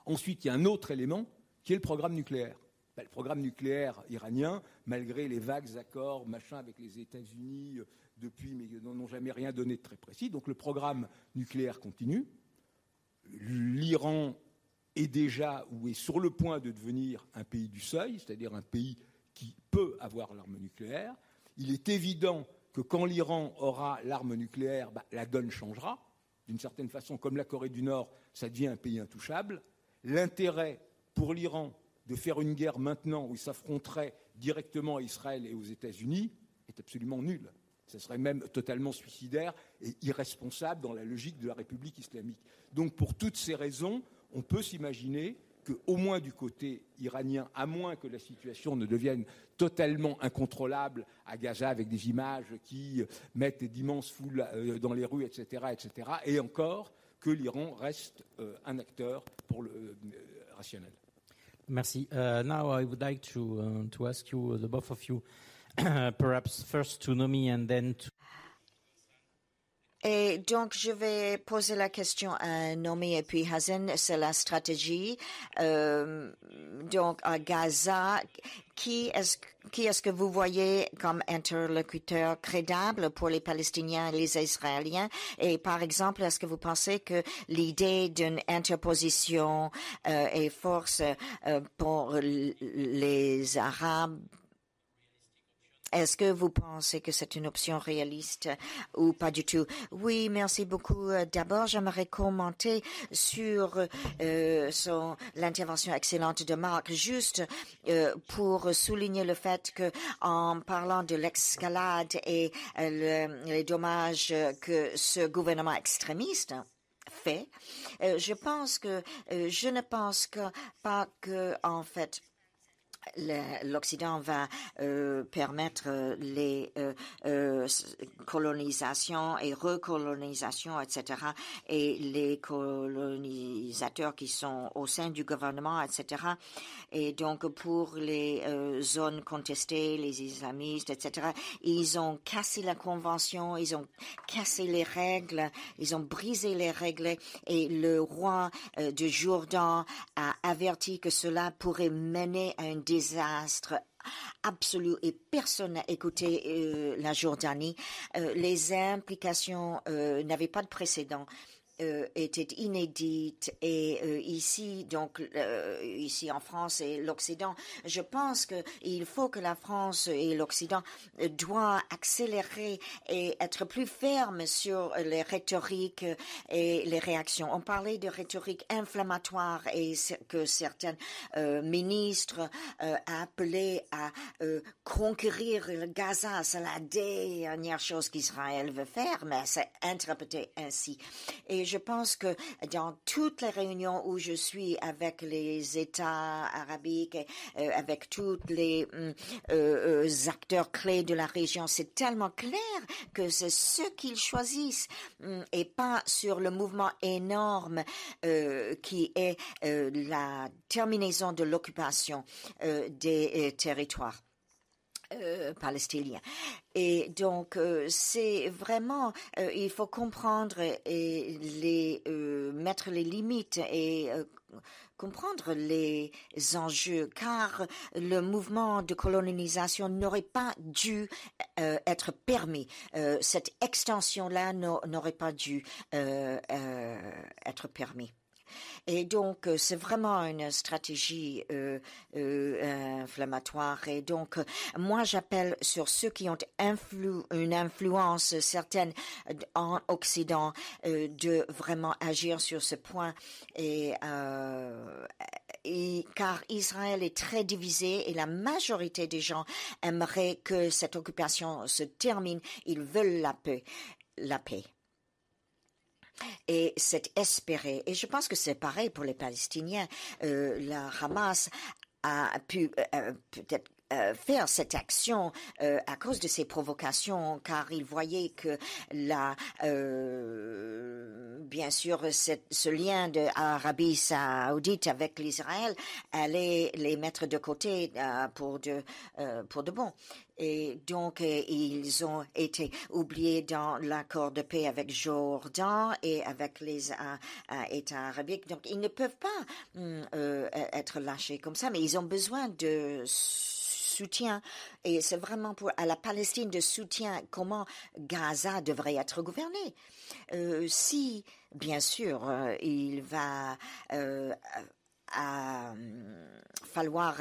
Ensuite, il y a un autre élément qui est le programme nucléaire. Bah, le programme nucléaire iranien, malgré les vagues accords, machin, avec les États-Unis euh, depuis, mais n'ont jamais rien donné de très précis. Donc le programme nucléaire continue. L'Iran est déjà ou est sur le point de devenir un pays du seuil, c'est-à-dire un pays qui peut avoir l'arme nucléaire il est évident que quand l'Iran aura l'arme nucléaire, bah, la donne changera. D'une certaine façon, comme la Corée du Nord, ça devient un pays intouchable. L'intérêt pour l'Iran de faire une guerre maintenant où il s'affronterait directement à Israël et aux États-Unis est absolument nul. Ce serait même totalement suicidaire et irresponsable dans la logique de la République islamique. Donc pour toutes ces raisons, on peut s'imaginer qu'au moins du côté iranien, à moins que la situation ne devienne totalement incontrôlable à Gaza avec des images qui mettent d'immenses foules euh, dans les rues, etc., etc., et encore que l'Iran reste euh, un acteur pour le euh, rationnel. Merci. Uh, now I would like to, uh, to ask you, the both of you, perhaps first to Nomi and then to et donc, je vais poser la question à Nomi et puis Hazen, c'est la stratégie. Euh, donc, à Gaza, qui est-ce qui est-ce que vous voyez comme interlocuteur crédible pour les Palestiniens et les Israéliens? Et par exemple, est-ce que vous pensez que l'idée d'une interposition euh, est force euh, pour les Arabes est-ce que vous pensez que c'est une option réaliste ou pas du tout? Oui, merci beaucoup. D'abord, j'aimerais commenter sur euh, l'intervention excellente de Marc, juste euh, pour souligner le fait que, en parlant de l'escalade et euh, les dommages que ce gouvernement extrémiste fait, je pense que je ne pense pas que en fait l'Occident va euh, permettre les euh, euh, colonisations et recolonisations, etc. Et les colonisateurs qui sont au sein du gouvernement, etc. Et donc pour les zones contestées, les islamistes, etc. Ils ont cassé la convention, ils ont cassé les règles, ils ont brisé les règles. Et le roi de Jourdain a averti que cela pourrait mener à un désastre absolu et personne n'a écouté euh, la Jordanie. Euh, les implications euh, n'avaient pas de précédent. Euh, était inédite. Et euh, ici donc euh, ici en France et l'Occident je pense que il faut que la France et l'Occident doivent accélérer et être plus fermes sur les rhétoriques et les réactions. On parlait de rhétorique inflammatoire et que certains ministres appelaient à conquérir Gaza. C'est la dernière chose qu'Israël veut faire mais c'est interprété ainsi. Et je pense que dans toutes les réunions où je suis avec les États arabiques, euh, avec tous les hum, euh, euh, acteurs clés de la région, c'est tellement clair que c'est ce qu'ils choisissent hum, et pas sur le mouvement énorme qui est la terminaison de l'occupation des territoires. Euh. Et donc, euh, c'est vraiment, euh, il faut comprendre et les, mettre les limites et comprendre les enjeux, car le mouvement de colonisation n'aurait pas dû être permis. cette extension-là n'aurait pas dû être permis. Et donc, euh, c'est vraiment une stratégie euh, euh, inflammatoire. Et donc, moi, j'appelle sur ceux qui ont une influence certaine en Occident de vraiment agir sur ce point. Car Israël est très divisé et la majorité des gens aimeraient que cette occupation se termine. Ils veulent. La paix. Et c'est espéré. Et je pense que c'est pareil pour les Palestiniens. Euh, la Hamas a pu euh, peut-être euh, faire cette action à cause de ces provocations, car il voyait que la, bien sûr, ce lien de Arabie Saoudite avec l'Israël allait les mettre de côté pour de pour de bon. Et donc, euh, ils ont été oubliés dans l'accord de paix avec Jordan et avec les euh, euh, États arabiques. Donc, ils ne peuvent pas hum, être lâchés comme ça, mais ils ont besoin de soutien et c'est vraiment pour à la Palestine de soutien comment Gaza devrait être gouverné. si, bien sûr, il va falloir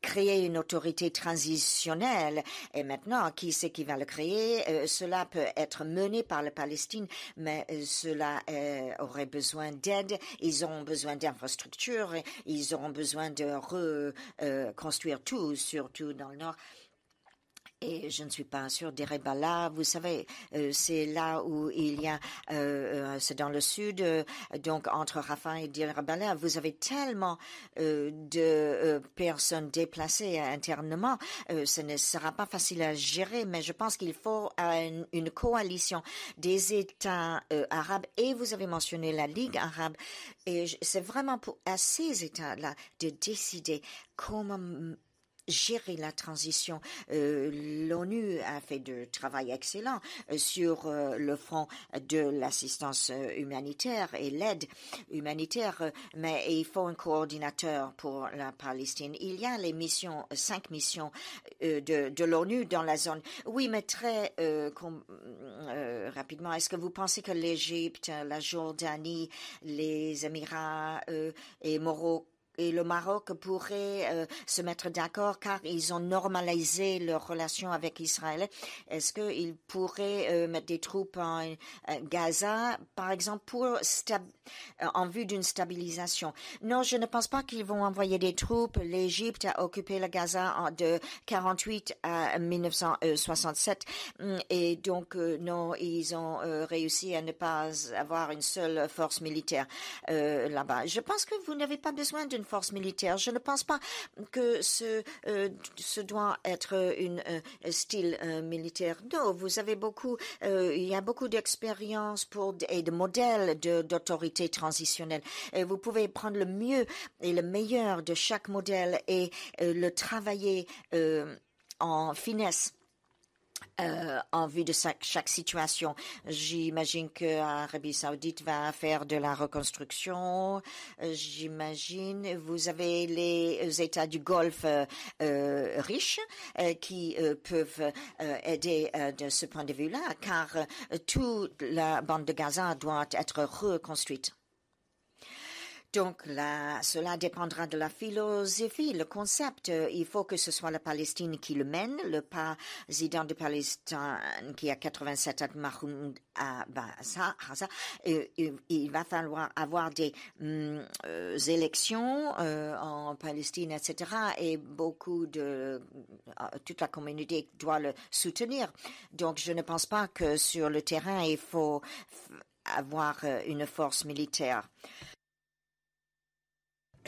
créer une autorité transitionnelle. Et maintenant, qui c'est qui va le créer? Euh, Cela peut être mené par la Palestine, mais euh, cela euh, aurait besoin d'aide. Ils ont besoin d'infrastructures. Ils auront besoin de reconstruire tout, surtout dans le nord. Et je ne suis pas sûre d'Erebala. Vous savez, euh, c'est là où il y a, euh, euh, c'est dans le sud, donc entre Rafah et Erebala. Vous avez tellement de personnes déplacées internement. ce ne sera pas facile à gérer, mais je pense qu'il faut une, une, coalition des États arabes. Et vous avez mentionné la Ligue arabe. Et c'est vraiment pour à ces États-là de décider comment gérer la transition. Euh, L'ONU a fait de travail excellent euh, sur euh, le front de l'assistance humanitaire et l'aide humanitaire, mais il faut un coordinateur pour la Palestine. Il y a les missions, cinq missions de, de l'ONU dans la zone. Oui, mais très rapidement, est-ce que vous pensez que l'Égypte, la Jordanie, les Émirats et Morocco et le Maroc pourrait euh, se mettre d'accord car ils ont normalisé leurs relations avec Israël. Est-ce qu'ils pourraient euh, mettre des troupes en euh, Gaza, par exemple, pour en vue d'une stabilisation? Non, je ne pense pas qu'ils vont envoyer des troupes. L'Égypte a occupé le Gaza de 48 à 1967 mm, et donc non, ils ont réussi à ne pas avoir une seule force militaire là-bas. Je pense que vous n'avez pas besoin d'une force militaire. Je ne pense pas que ce, ce doit être un style militaire. Non, vous avez beaucoup, il y a beaucoup d'expérience pour et de modèles d'autorité transitionnelle. vous pouvez prendre le mieux et le meilleur de chaque modèle et le travailler en finesse. Euh, en vue de chaque, situation. J'imagine que l'Arabie saoudite va faire de la reconstruction. J'imagine vous avez les États du Golfe euh, riches euh, qui peuvent aider de ce point de vue-là, car toute la bande de Gaza doit être reconstruite. Donc là, cela dépendra de la philosophie, le concept. Il faut que ce soit la Palestine qui le mène, le président de Palestine qui a 87 ans, Mahmoud il va falloir avoir des hum, euh, élections euh, en Palestine, etc. Et beaucoup de euh, toute la communauté doit le soutenir. Donc, je ne pense pas que sur le terrain il faut avoir une force militaire.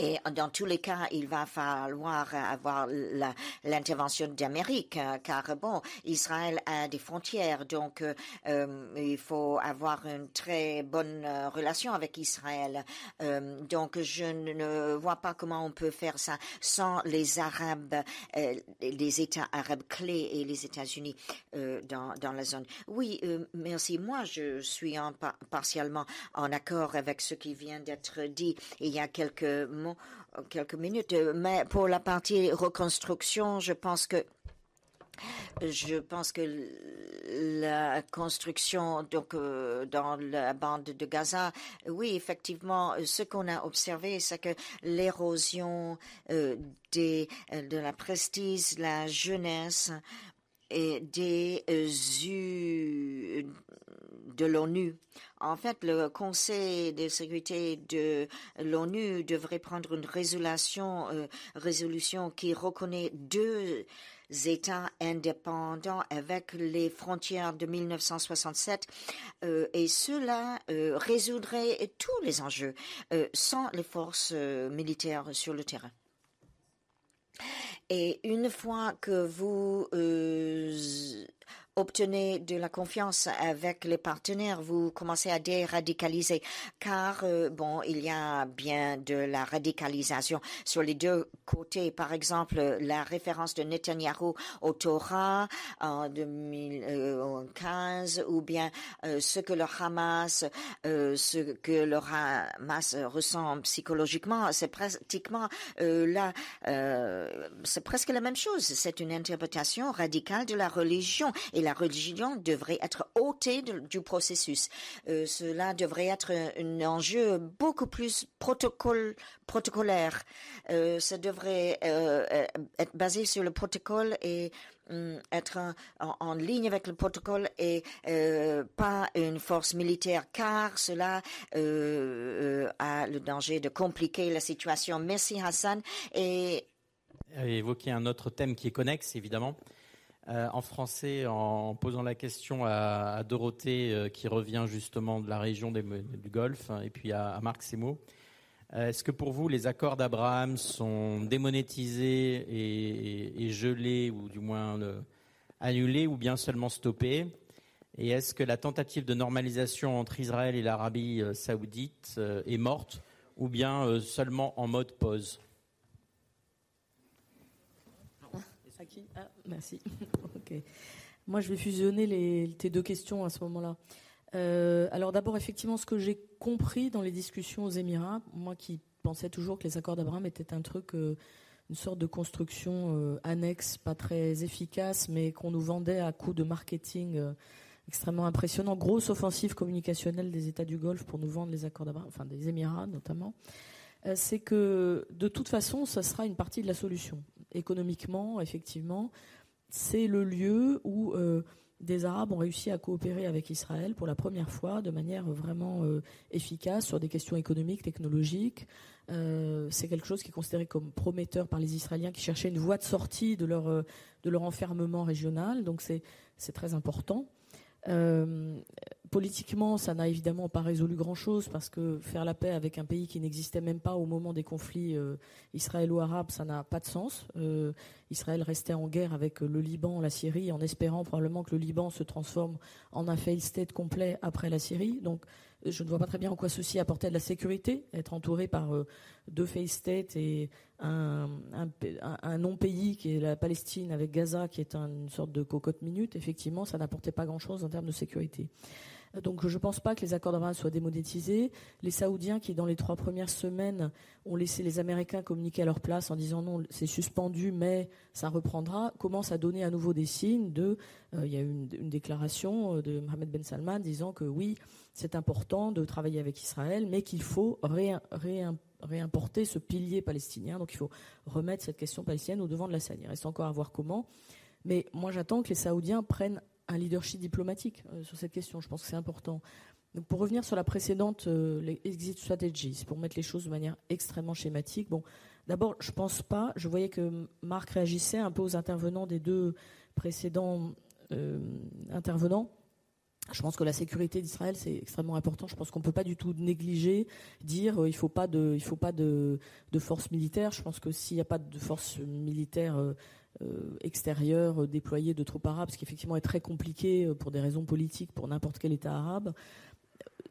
Et dans tous les cas, il va falloir avoir l'intervention d'Amérique, euh, car bon, Israël a des frontières, donc euh, il faut avoir une très bonne euh, relation avec Israël. donc je ne vois pas comment on peut faire ça sans les Arabes, les États arabes clés et les États-Unis dans, dans la zone. Oui, merci. Moi, je suis en, partiellement en accord avec ce qui vient d'être dit il y a quelques mois quelques minutes. Mais pour la partie reconstruction, je pense que je pense que la construction donc euh, dans la bande de Gaza, oui, effectivement, ce qu'on a observé, c'est que l'érosion euh, des de la prestige, la jeunesse et des euh, de l'ONU. En fait, le Conseil de sécurité de l'ONU devrait prendre une résolution, euh, qui reconnaît deux États indépendants avec les frontières de 1967 euh, et cela euh, résoudrait tous les enjeux sans les forces militaires sur le terrain. Et une fois que vous obtenez de la confiance avec les partenaires, vous commencez à déradicaliser, car euh, bon, il y a bien de la radicalisation sur les deux côtés. Par exemple, la référence de Netanyahu au Torah en 2015, ou bien euh, ce que le Hamas, euh, ressent psychologiquement, c'est pratiquement là, c'est presque la même chose. C'est une interprétation radicale de la religion et la religion devrait être ôtée du processus. Euh, cela devrait être un, enjeu beaucoup plus protocolaire. Euh, ça devrait euh, être basé sur le protocole et hum, être en, ligne avec le protocole et pas une force militaire, car cela a le danger de compliquer la situation. Merci Hassan. Et évoquer un autre thème qui est connexe, évidemment? Euh, en français en posant la question à, Dorothée euh, qui revient justement de la région du Golfe et puis à, Marc Semo. Euh, est-ce que pour vous les accords d'Abraham sont démonétisés et, gelés ou du moins annulés ou bien seulement stoppés? Et est-ce que la tentative de normalisation entre Israël et l'Arabie saoudite est morte ou bien seulement en mode pause? Ah, Merci. ok. Moi, je vais fusionner les, tes deux questions à ce moment-là. Euh, alors d'abord, effectivement, ce que j'ai compris dans les discussions aux Émirats, moi qui pensais toujours que les accords d'Abraham étaient un truc, euh, une sorte de construction euh, annexe, pas très efficace, mais qu'on nous vendait à coup de marketing extrêmement impressionnant, grosse offensive communicationnelle des États du Golfe pour nous vendre les accords d'Abraham, enfin des Émirats notamment, c'est que de toute façon, ça sera une partie de la solution. Économiquement, effectivement, c'est le lieu où euh, des Arabes ont réussi à coopérer avec Israël pour la première fois de manière vraiment euh, efficace sur des questions économiques, technologiques. Euh, c'est quelque chose qui est considéré comme prometteur par les Israéliens qui cherchaient une voie de sortie de leur, de leur enfermement régional. Donc c'est très important. Politiquement, ça n'a évidemment pas résolu grand-chose parce que faire la paix avec un pays qui n'existait même pas au moment des conflits euh, israélo-arabes, ça n'a pas de sens. Euh, Israël restait en guerre avec le Liban, la Syrie, en espérant probablement que le Liban se transforme en un failed state complet après la Syrie. Donc, je ne vois pas très bien en quoi ceci apportait de la sécurité, être entouré par euh, deux failed states et un, non-pays qui est la Palestine avec Gaza, qui est une sorte de cocotte minute. Effectivement, ça n'apportait pas grand-chose en termes de sécurité. Donc je ne pense pas que les accords d'Abraham soient démonétisés. Les Saoudiens qui, dans les trois premières semaines, ont laissé les Américains communiquer à leur place en disant non, c'est suspendu, mais ça reprendra, commencent à donner à nouveau des signes de... Euh, il y a eu une, déclaration euh, de Mohamed Ben Salman disant que oui, c'est important de travailler avec Israël, mais qu'il faut réimporter ce pilier palestinien. Donc il faut remettre cette question palestinienne au devant de la scène. Il reste encore à voir comment. Mais moi, j'attends que les Saoudiens prennent un leadership diplomatique euh, sur cette question. Je pense que c'est important. Donc pour revenir sur la précédente, euh, exit strategies, pour mettre les choses de manière extrêmement schématique. Bon, d'abord, je pense pas. Je voyais que Marc réagissait un peu aux intervenants des deux précédents euh, intervenants. Je pense que la sécurité d'Israël c'est extrêmement important. Je pense qu'on peut pas du tout négliger, dire il faut pas de, il faut pas de, de force militaire. Je pense que s'il n'y a pas de force militaire euh, extérieur euh, déployé de troupes arabes, ce qui effectivement est très compliqué euh, pour des raisons politiques pour n'importe quel État arabe.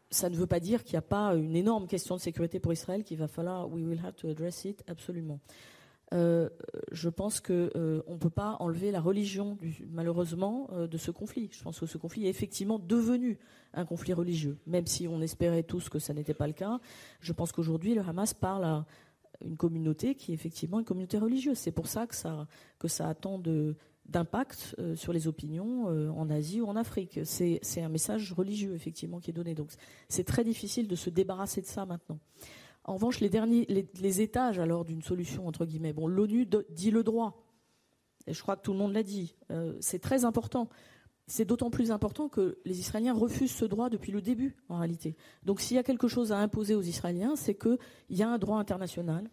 Ça ne veut pas dire qu'il n'y a pas une énorme question de sécurité pour Israël qu'il va falloir, we will have to address it, absolument. Je pense qu'on ne peut pas enlever la religion, malheureusement, de ce conflit. Je pense que ce conflit est effectivement devenu un conflit religieux, même si on espérait tous que ça n'était pas le cas. Je pense qu'aujourd'hui, le Hamas parle à, une communauté qui est effectivement une communauté religieuse. C'est pour ça que ça, que ça a tant d'impact euh, sur les opinions euh, en Asie ou en Afrique. C'est un message religieux, effectivement, qui est donné. Donc c'est très difficile de se débarrasser de ça maintenant. En revanche, les, derniers, étages alors d'une solution, entre guillemets, bon, l'ONU dit le droit. Et je crois que tout le monde l'a dit. Euh, c'est très important. C'est d'autant plus important que les Israéliens refusent ce droit depuis le début, en réalité. Donc s'il y a quelque chose à imposer aux Israéliens, c'est qu'il y a un droit international.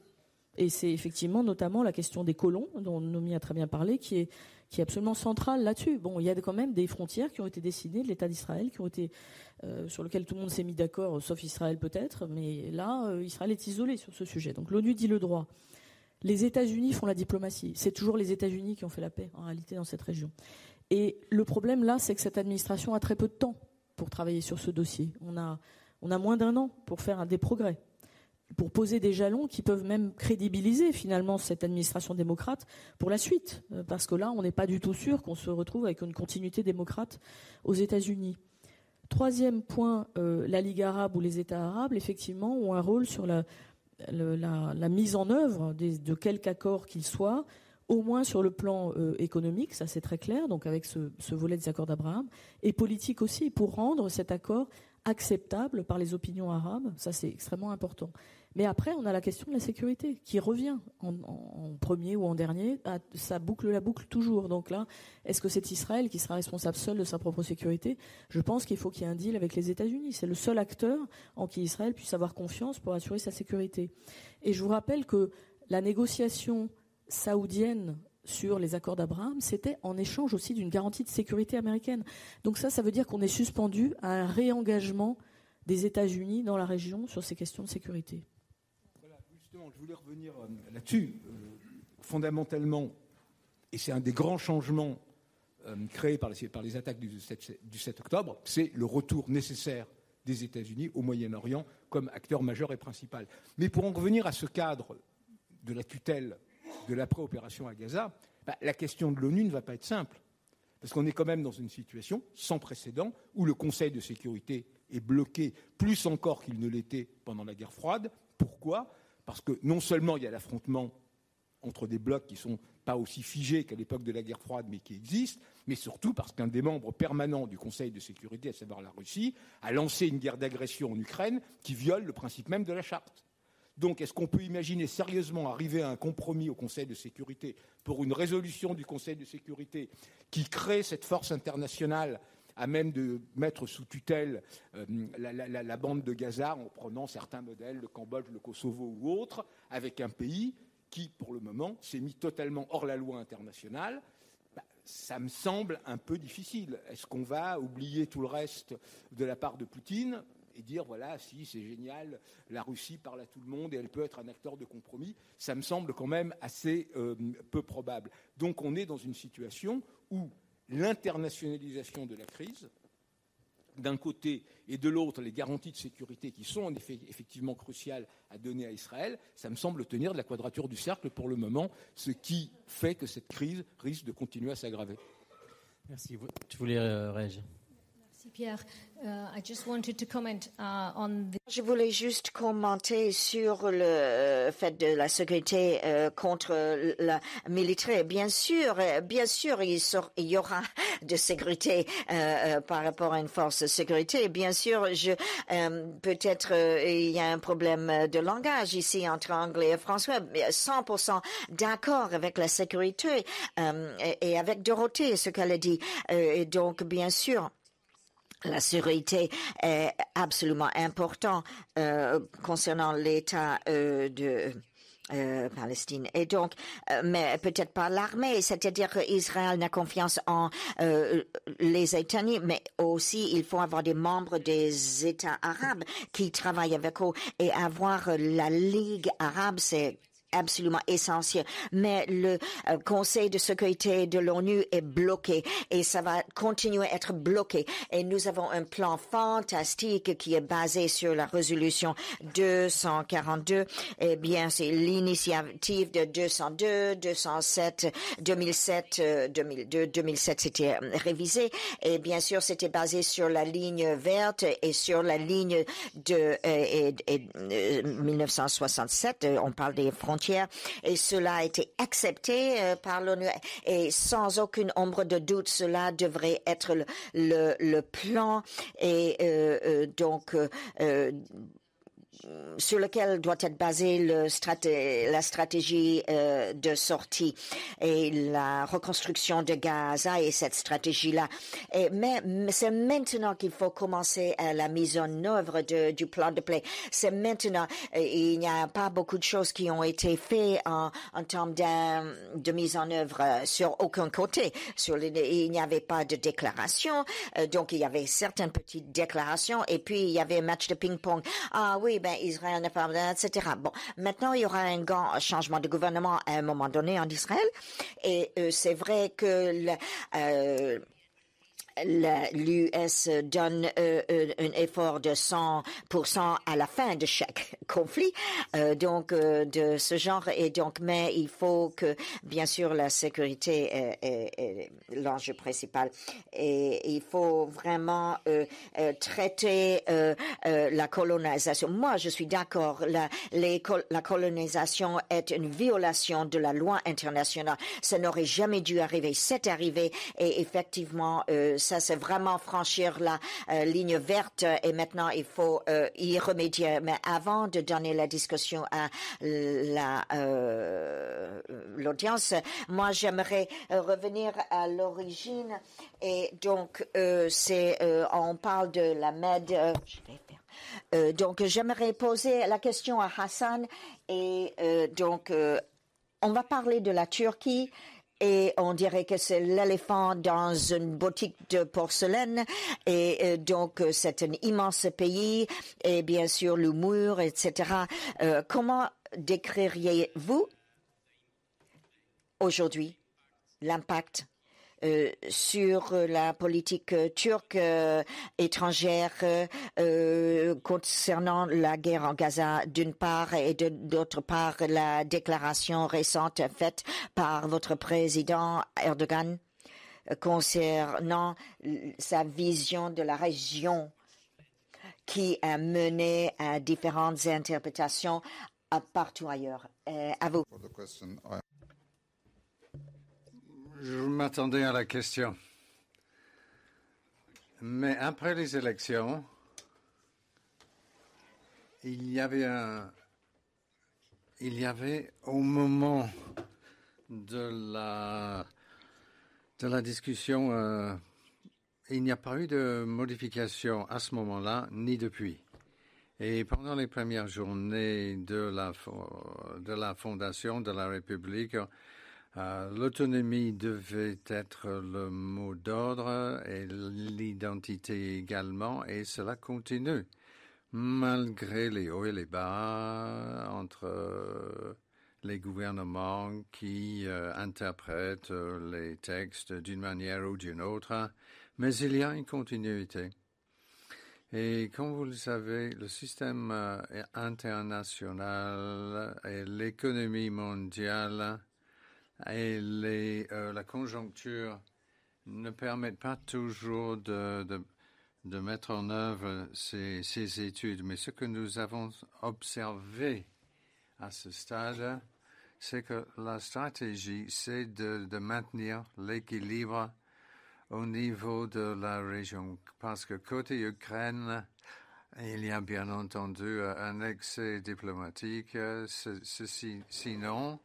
Et c'est effectivement notamment la question des colons, dont Nomi a très bien parlé, qui est, qui est absolument centrale là-dessus. Bon, il y a quand même des frontières qui ont été décidées de l'État d'Israël, euh, sur lesquelles tout le monde s'est mis d'accord, sauf Israël peut-être, mais là, euh, Israël est isolé sur ce sujet. Donc l'ONU dit le droit. Les États-Unis font la diplomatie. C'est toujours les États-Unis qui ont fait la paix, en réalité, dans cette région. Et le problème là, c'est que cette administration a très peu de temps pour travailler sur ce dossier. On a moins d'un an pour faire des progrès, pour poser des jalons qui peuvent même crédibiliser finalement cette administration démocrate pour la suite. Euh, parce que là, on n'est pas du tout sûr qu'on se retrouve avec une continuité démocrate aux États-Unis. Troisième point, euh, la Ligue arabe ou les États arabes, effectivement, ont un rôle sur la, mise en œuvre de quelque accord qu'il soit, au moins sur le plan euh, économique, ça c'est très clair, donc avec ce, volet des accords d'Abraham, et politique aussi, pour rendre cet accord acceptable par les opinions arabes, ça c'est extrêmement important. Mais après, on a la question de la sécurité qui revient en, premier ou en dernier, ça boucle la boucle toujours. Donc là, est-ce que c'est Israël qui sera responsable seul de sa propre sécurité? Je pense qu'il faut qu'il y ait un deal avec les États-Unis. C'est le seul acteur en qui Israël puisse avoir confiance pour assurer sa sécurité. Et je vous rappelle que la négociation saoudienne sur les accords d'Abraham, c'était en échange aussi d'une garantie de sécurité américaine. Donc ça, ça veut dire qu'on est suspendu à un réengagement des États-Unis dans la région sur ces questions de sécurité. Voilà, justement, je voulais revenir euh, là-dessus. Euh, fondamentalement, et c'est un des grands changements euh, créés par les, attaques du 7, du 7 octobre, c'est le retour nécessaire des États-Unis au Moyen-Orient comme acteur majeur et principal. Mais pour en revenir à ce cadre de la tutelle de l'après-opération à Gaza, bah, la question de l'ONU ne va pas être simple. Parce qu'on est quand même dans une situation sans précédent où le Conseil de sécurité est bloqué plus encore qu'il ne l'était pendant la guerre froide. Pourquoi? Parce que non seulement il y a l'affrontement entre des blocs qui ne sont pas aussi figés qu'à l'époque de la guerre froide, mais qui existent, mais surtout parce qu'un des membres permanents du Conseil de sécurité, à savoir la Russie, a lancé une guerre d'agression en Ukraine qui viole le principe même de la charte. Donc, est-ce qu'on peut imaginer sérieusement arriver à un compromis au Conseil de sécurité pour une résolution du Conseil de sécurité qui crée cette force internationale à même de mettre sous tutelle euh, la, bande de Gaza en prenant certains modèles, le Cambodge, le Kosovo ou autres, avec un pays qui, pour le moment, s'est mis totalement hors la loi internationale? Bah, ça me semble un peu difficile. Est-ce qu'on va oublier tout le reste de la part de Poutine? Et dire voilà, si c'est génial, la Russie parle à tout le monde et elle peut être un acteur de compromis, ça me semble quand même assez euh, peu probable. Donc on est dans une situation où l'internationalisation de la crise, d'un côté et de l'autre les garanties de sécurité qui sont en effet effectivement cruciales à donner à Israël, ça me semble tenir de la quadrature du cercle pour le moment, ce qui fait que cette crise risque de continuer à s'aggraver. Merci. Tu voulais euh, réagir? Je voulais juste commenter sur le euh, fait de la sécurité euh, contre la militaire. Bien sûr, euh, bien sûr, il, y aura de sécurité par rapport à une force de sécurité. Bien sûr, peut-être il y a un problème de langage ici entre anglais et français. 100% d'accord avec la sécurité et, et, avec Dorothée, ce qu'elle a dit. et donc, bien sûr. La sécurité est absolument importante euh, concernant l'état euh, de euh, Palestine. Et donc, mais peut-être pas l'armée, c'est-à-dire qu'Israël n'a confiance en les États-Unis, mais aussi il faut avoir des membres des États arabes qui travaillent avec eux et avoir la Ligue arabe, c'est absolument essentiel. Mais le euh, Conseil de sécurité de l'ONU est bloqué et ça va continuer à être bloqué. Et nous avons un plan fantastique qui est basé sur la résolution 242. Eh bien, c'est l'initiative de 202, 207, 2007, 2002, 2007, c'était révisé. Et bien sûr, c'était basé sur la ligne verte et sur la ligne de euh, et, et, euh, 1967. On parle des frontières et cela a été accepté euh, par l'ONU. Et sans aucune ombre de doute cela devrait être le, plan. Et euh, euh, donc sur lequel doit être basée la stratégie euh, de sortie et la reconstruction de Gaza et cette stratégie-là. Mais, mais c'est maintenant qu'il faut commencer à la mise en œuvre du plan de paix. C'est maintenant. Il n'y a pas beaucoup de choses qui ont été faites en, en termes de, mise en œuvre sur aucun côté. Sur il n'y avait pas de déclaration, donc il y avait certaines petites déclarations et puis il y avait un match de ping-pong. Ah oui, ben Israël n'est pas, etc. Bon, maintenant il y aura un grand changement de gouvernement à un moment donné en Israël, et euh, c'est vrai que le, euh, l'US donne euh, euh, un effort de 100% à la fin de chaque conflit, euh, donc de ce genre. Et donc, mais il faut que, bien sûr, la sécurité est, l'enjeu principal. Et il faut vraiment traiter la colonisation. Moi, je suis d'accord. La, la colonisation est une violation de la loi internationale. Ça n'aurait jamais dû arriver. C'est arrivé. Et effectivement, ça, c'est vraiment franchir la euh, ligne verte et maintenant il faut euh, y remédier. Mais avant de donner la discussion à la euh, l'audience, moi j'aimerais revenir à l'origine et donc c'est on parle de la MED. donc j'aimerais poser la question à Hassan et donc on va parler de la Turquie et on dirait que c'est l'éléphant dans une boutique de porcelaine et, et donc c'est un immense pays et bien sûr l'humour, etc. Euh, comment décririez-vous aujourd'hui l'impact euh, sur la politique turque euh, étrangère euh, concernant la guerre en Gaza d'une part et d'autre part la déclaration récente faite par votre président Erdogan concernant sa vision de la région qui a mené à différentes interprétations partout ailleurs. à vous. Je m'attendais à la question. Mais après les élections, il y avait un. Il y avait au moment de la, de la discussion, euh, il n'y a pas eu de modification à ce moment-là, ni depuis. Et pendant les premières journées de la, de la fondation de la République, l'autonomie devait être le mot d'ordre et l'identité également, et cela continue, malgré les hauts et les bas entre les gouvernements qui euh, interprètent les textes d'une manière ou d'une autre, mais il y a une continuité. Et comme vous le savez, le système euh, international et l'économie mondiale et les, euh, la conjoncture ne permettent pas toujours de, de, mettre en œuvre ces, ces, études. Mais ce que nous avons observé à ce stade, c'est que la stratégie, c'est de, de maintenir l'équilibre au niveau de la région. Parce que côté Ukraine, il y a bien entendu un excès diplomatique. Sinon,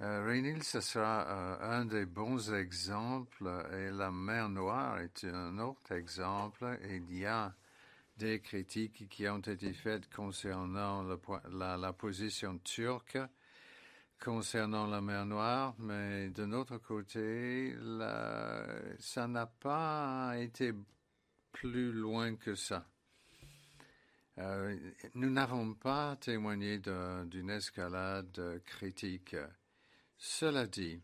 euh, ce sera euh, un des bons exemples et la mer Noire est un autre exemple. Il y a des critiques qui ont été faites concernant la, la position turque concernant la mer Noire, mais de notre côté, ça n'a pas été plus loin que ça. Euh, nous n'avons pas témoigné d'une escalade critique. Cela dit,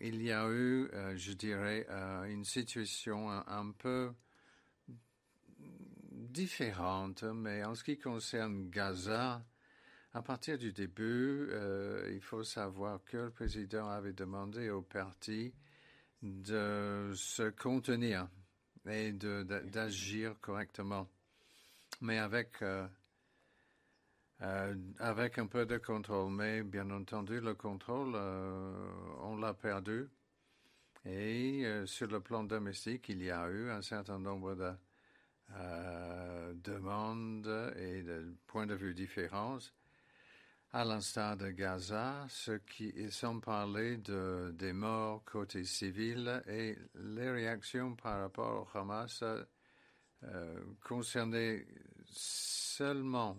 il y a eu, euh, je dirais, euh, une situation un, peu différente, mais en ce qui concerne Gaza, à partir du début, euh, il faut savoir que le président avait demandé au parti de se contenir et d'agir correctement, mais avec euh, avec un peu de contrôle. Mais bien entendu, le contrôle, euh, on l'a perdu. Et euh, sur le plan domestique, il y a eu un certain nombre de demandes et de points de vue différents à l'instar de Gaza, ceux qui sont parlé de, des morts côté civil et les réactions par rapport au Hamas euh, seulement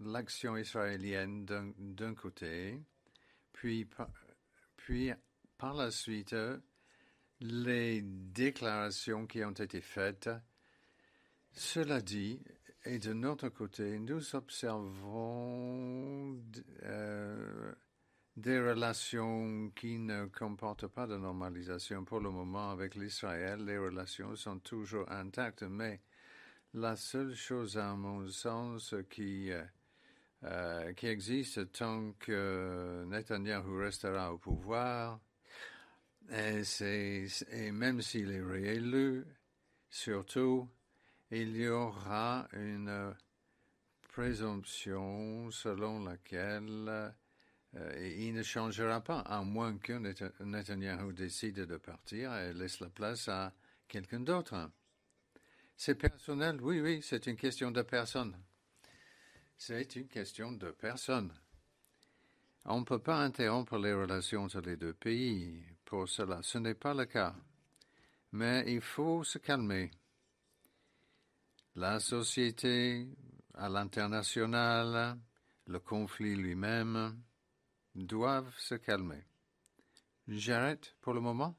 l'action la, israélienne d'un côté, puis, puis par la suite les déclarations qui ont été faites. Cela dit, et de notre côté, nous observons euh, des relations qui ne comportent pas de normalisation. Pour le moment, avec l'Israël, les relations sont toujours intactes, mais la seule chose, à mon sens, qui, euh, euh, qui existe tant que Netanyahu restera au pouvoir, et, et même s'il est réélu, surtout, il y aura une présomption selon laquelle euh, il ne changera pas, à moins que Netanyahu décide de partir et laisse la place à quelqu'un d'autre. C'est personnel, oui, oui, c'est une question de personne. C'est une question de personne. On ne peut pas interrompre les relations entre les deux pays pour cela. Ce n'est pas le cas. Mais il faut se calmer la société à l'international, le conflit lui-même, doivent se calmer. J'arrête pour le moment?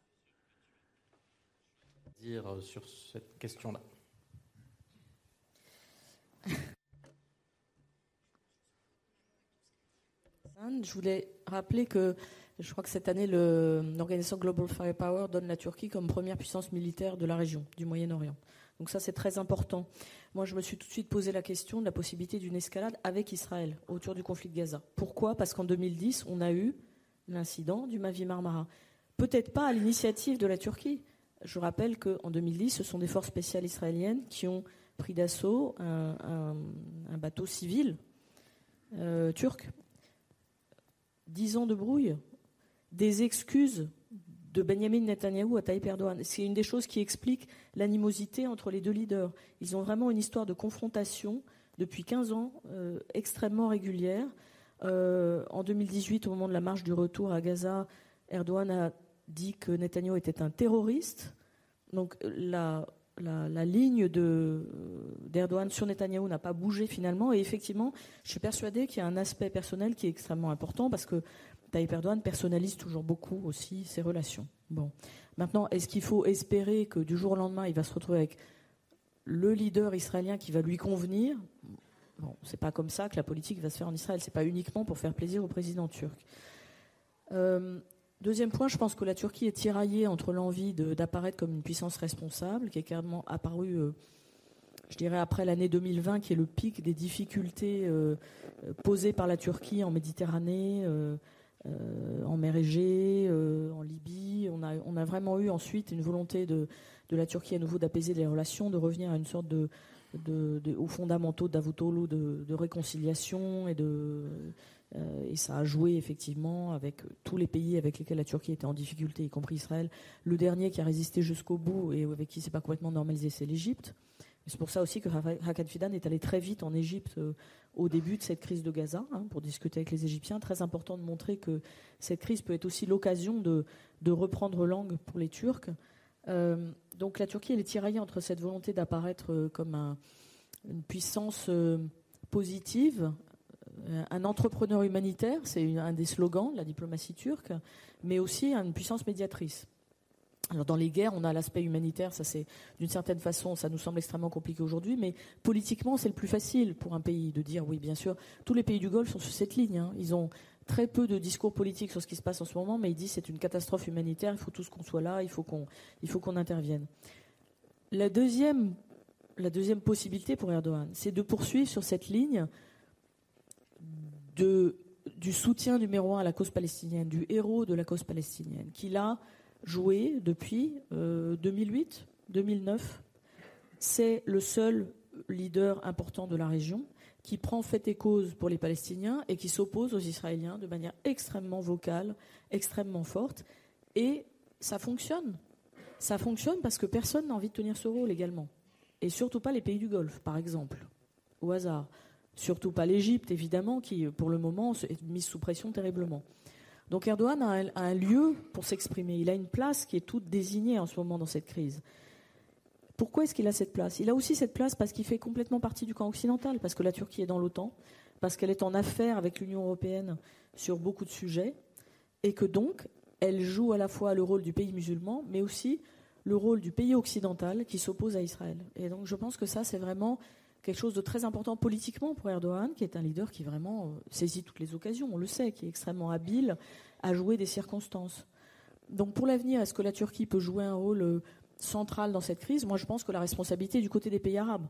Euh, sur cette question-là. Je voulais rappeler que je crois que cette année, l'organisation Global Firepower donne la Turquie comme première puissance militaire de la région, du Moyen-Orient. Donc ça, c'est très important. Moi, je me suis tout de suite posé la question de la possibilité d'une escalade avec Israël autour du conflit de Gaza. Pourquoi? Parce qu'en 2010, on a eu l'incident du Mavi Marmara. Peut-être pas à l'initiative de la Turquie. Je rappelle qu'en 2010, ce sont des forces spéciales israéliennes qui ont pris d'assaut un, bateau civil euh, turc. Dix ans de brouille, des excuses de Benjamin Netanyahu à Tayyip Erdogan. C'est une des choses qui explique l'animosité entre les deux leaders. Ils ont vraiment une histoire de confrontation depuis 15 ans, euh, extrêmement régulière. Euh, en 2018, au moment de la marche du retour à Gaza, Erdogan a dit que Netanyahu était un terroriste. Donc la, la, ligne d'Erdogan sur Netanyahou n'a pas bougé finalement. Et effectivement, je suis persuadée qu'il y a un aspect personnel qui est extrêmement important parce que Tayyip Erdogan personnalise toujours beaucoup aussi ses relations. Bon. Maintenant, est-ce qu'il faut espérer que du jour au lendemain, il va se retrouver avec le leader israélien qui va lui convenir? Bon, c'est pas comme ça que la politique va se faire en Israël. C'est pas uniquement pour faire plaisir au président turc. Euh, Deuxième point, je pense que la Turquie est tiraillée entre l'envie d'apparaître comme une puissance responsable, qui est carrément apparue, euh, je dirais, après l'année 2020, qui est le pic des difficultés euh, posées par la Turquie en Méditerranée, euh, en mer Égée, en Libye. On a, vraiment eu ensuite une volonté de, la Turquie à nouveau d'apaiser les relations, de revenir à une sorte de, aux fondamentaux d'Avutoglu de, de, réconciliation et de euh, et ça a joué effectivement avec tous les pays avec lesquels la Turquie était en difficulté, y compris Israël. Le dernier qui a résisté jusqu'au bout et avec qui c'est pas complètement normalisé, c'est l'Égypte. C'est pour ça aussi que Hakan Fidan est allé très vite en Égypte euh, au début de cette crise de Gaza hein, pour discuter avec les Égyptiens. Très important de montrer que cette crise peut être aussi l'occasion de, reprendre langue pour les Turcs. Euh, donc la Turquie elle est tiraillée entre cette volonté d'apparaître comme un, une puissance positive euh, un entrepreneur humanitaire, c'est un des slogans de la diplomatie turque, mais aussi une puissance médiatrice. Alors dans les guerres, on a l'aspect humanitaire, ça c'est d'une certaine façon, ça nous semble extrêmement compliqué aujourd'hui, mais politiquement c'est le plus facile pour un pays de dire oui, bien sûr, tous les pays du Golfe sont sur cette ligne. Hein. Ils ont très peu de discours politiques sur ce qui se passe en ce moment, mais ils disent c'est une catastrophe humanitaire, il faut tous qu'on soit là, il faut qu'on, il faut qu'on intervienne. La deuxième, la deuxième possibilité pour Erdogan, c'est de poursuivre sur cette ligne du soutien numéro un à la cause palestinienne, du héros de la cause palestinienne, qu'il a joué depuis 2008, euh, 2009. C'est le seul leader important de la région qui prend fait et cause pour les Palestiniens et qui s'oppose aux Israéliens de manière extrêmement vocale, extrêmement forte. Et ça fonctionne. Ça fonctionne parce que personne n'a envie de tenir ce rôle également. Et surtout pas les pays du Golfe, par exemple, au hasard. Surtout pas l'Égypte, évidemment, qui, pour le moment, est mise sous pression terriblement. Donc Erdogan a un, lieu pour s'exprimer. Il a une place qui est toute désignée en ce moment dans cette crise. Pourquoi est-ce qu'il a cette place? Il a aussi cette place parce qu'il fait complètement partie du camp occidental, parce que la Turquie est dans l'OTAN, parce qu'elle est en affaire avec l'Union européenne sur beaucoup de sujets, et que donc elle joue à la fois le rôle du pays musulman, mais aussi le rôle du pays occidental qui s'oppose à Israël. Et donc je pense que ça, c'est vraiment quelque chose de très important politiquement pour Erdogan, qui est un leader qui vraiment euh, saisit toutes les occasions, on le sait, qui est extrêmement habile à jouer des circonstances. Donc pour l'avenir, est-ce que la Turquie peut jouer un rôle euh, central dans cette crise? Moi, je pense que la responsabilité est du côté des pays arabes.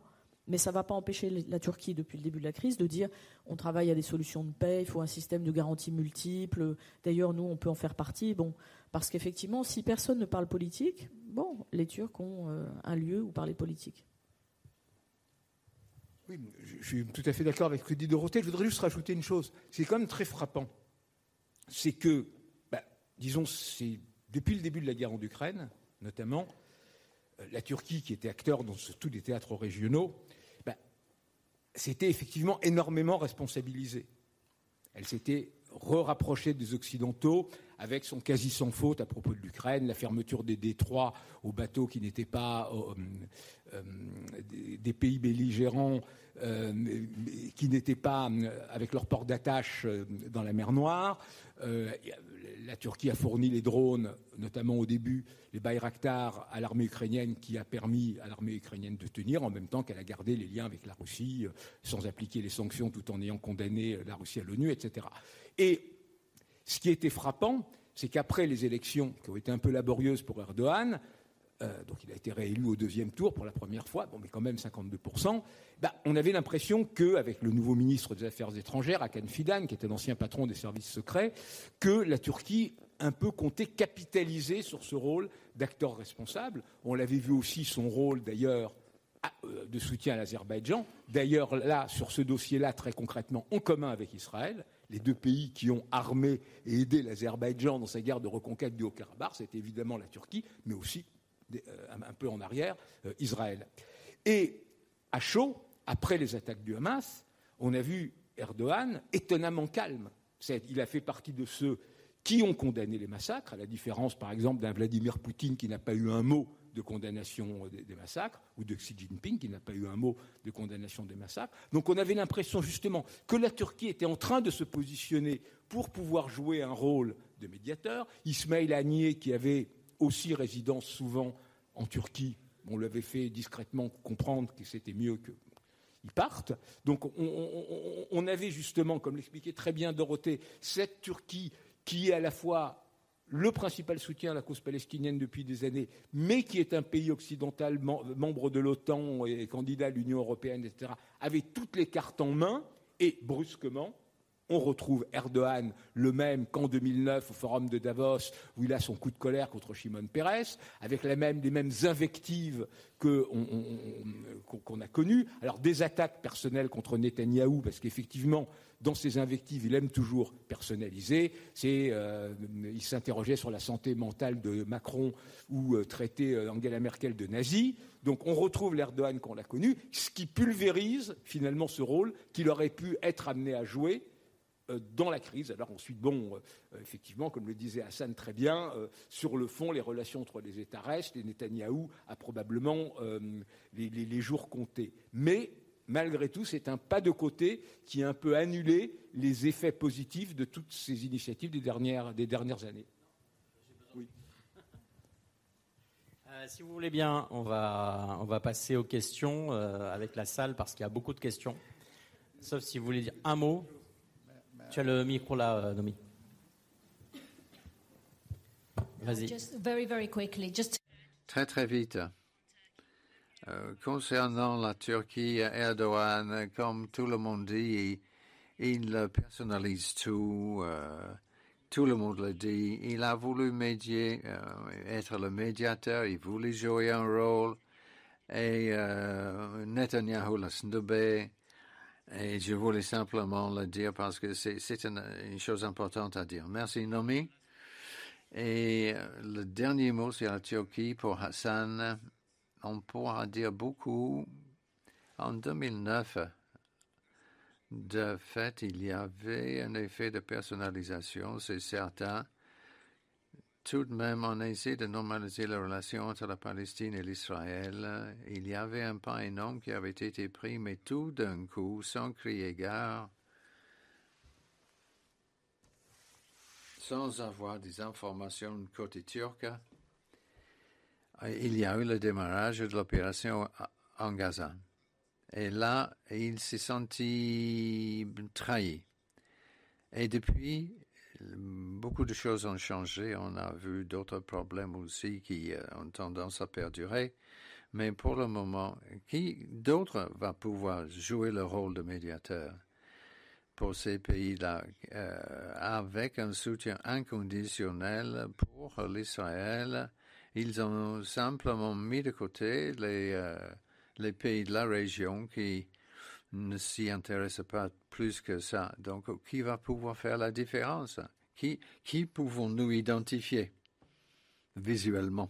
Mais ça ne va pas empêcher la Turquie, depuis le début de la crise, de dire on travaille à des solutions de paix, il faut un système de garantie multiple. D'ailleurs, nous, on peut en faire partie. Bon, parce qu'effectivement, si personne ne parle politique, bon, les Turcs ont euh, un lieu où parler politique. Oui, je suis tout à fait d'accord avec ce que dit Dorothée. Je voudrais juste rajouter une chose. C'est quand même très frappant. C'est que, bah, disons, c'est depuis le début de la guerre en Ukraine, notamment, euh, la Turquie, qui était acteur dans tous les théâtres régionaux, bah, s'était effectivement énormément responsabilisée. Elle s'était re-rapprochée des Occidentaux avec son quasi sans faute à propos de l'Ukraine, la fermeture des détroits aux bateaux qui n'étaient pas euh, euh, des, pays belligérants euh, qui n'étaient pas avec leur port d'attache dans la mer Noire. La Turquie a fourni les drones, notamment au début, les Bayraktar à l'armée ukrainienne, qui a permis à l'armée ukrainienne de tenir, en même temps qu'elle a gardé les liens avec la Russie, sans appliquer les sanctions, tout en ayant condamné la Russie à l'ONU, etc. Et ce qui était frappant, c'est qu'après les élections, qui ont été un peu laborieuses pour Erdogan, euh, donc il a été réélu au deuxième tour pour la première fois, bon, mais quand même 52%, bah, on avait l'impression qu'avec le nouveau ministre des Affaires étrangères, Hakan Fidan, qui était l'ancien patron des services secrets, que la Turquie un peu comptait capitaliser sur ce rôle d'acteur responsable. On l'avait vu aussi son rôle d'ailleurs euh, de soutien à l'Azerbaïdjan. D'ailleurs, là, sur ce dossier-là, très concrètement, en commun avec Israël, les deux pays qui ont armé et aidé l'Azerbaïdjan dans sa guerre de reconquête du Haut-Karabakh, c'était évidemment la Turquie, mais aussi un peu en arrière, euh, Israël. Et à chaud, après les attaques du Hamas, on a vu Erdogan étonnamment calme. Il a fait partie de ceux qui ont condamné les massacres, à la différence par exemple d'un Vladimir Poutine qui n'a pas eu un mot de condamnation des, massacres, ou de Xi Jinping qui n'a pas eu un mot de condamnation des massacres. Donc on avait l'impression justement que la Turquie était en train de se positionner pour pouvoir jouer un rôle de médiateur. Ismail Haniyeh, qui avait aussi résidence souvent en Turquie, on lui avait fait discrètement comprendre que c'était mieux qu'ils partent. Donc on, avait justement, comme l'expliquait très bien Dorothée, cette Turquie qui est à la fois le principal soutien à la cause palestinienne depuis des années, mais qui est un pays occidental, membre de l'OTAN et candidat à l'Union européenne, etc., avait toutes les cartes en main, et brusquement, on retrouve Erdogan le même qu'en 2009 au forum de Davos, où il a son coup de colère contre Shimon Peres, avec les mêmes invectives qu'on a connues. Alors des attaques personnelles contre Netanyahou, parce qu'effectivement, dans ses invectives, il aime toujours personnaliser. Euh, il s'interrogeait sur la santé mentale de Macron ou euh, traiter euh, Angela Merkel de nazi. Donc on retrouve l'Erdogan qu'on a connu, ce qui pulvérise finalement ce rôle qu'il aurait pu être amené à jouer dans la crise. Alors ensuite, bon, euh, effectivement, comme le disait Hassan très bien, euh, sur le fond, les relations entre les États restent et Netanyahou a probablement les, jours comptés. Mais malgré tout, c'est un pas de côté qui a un peu annulé les effets positifs de toutes ces initiatives des dernières, des dernières années. Si vous voulez bien, on va, on va passer aux questions avec la salle parce qu'il y a beaucoup de questions. Sauf si vous voulez dire un mot. Tu as le micro là, euh, Nomi. Vas-y. Very, very quickly, just... Très, très vite. Euh, concernant la Turquie, Erdogan, comme tout le monde dit, il, personnalise tout. Euh, tout le monde le dit. Il a voulu médier, être le médiateur. Il voulait jouer un rôle. Et Netanyahu l'a snobé. Et je voulais simplement le dire parce que c'est une, chose importante à dire. Merci, Nomi. Et euh, le dernier mot sur la Turquie pour Hassan. On pourra dire beaucoup. En 2009, de fait, il y avait un effet de personnalisation, c'est certain. Tout de même, on essaie de normaliser la relation entre la Palestine et l'Israël. Il y avait un pas énorme qui avait été pris, mais tout d'un coup, sans crier gare, sans avoir des informations côté turc, il y a eu le démarrage de l'opération en Gaza. Et là, il s'est senti trahi. Et depuis, beaucoup de choses ont changé. On a vu d'autres problèmes aussi qui euh, ont tendance à perdurer. Mais pour le moment, qui d'autre va pouvoir jouer le rôle de médiateur pour ces pays-là? Euh, avec un soutien inconditionnel pour l'Israël Ils ont simplement mis de côté les, euh, les pays de la région qui ne s'y intéresse pas plus que ça. Donc, qui va pouvoir faire la différence? Qui, pouvons-nous identifier visuellement?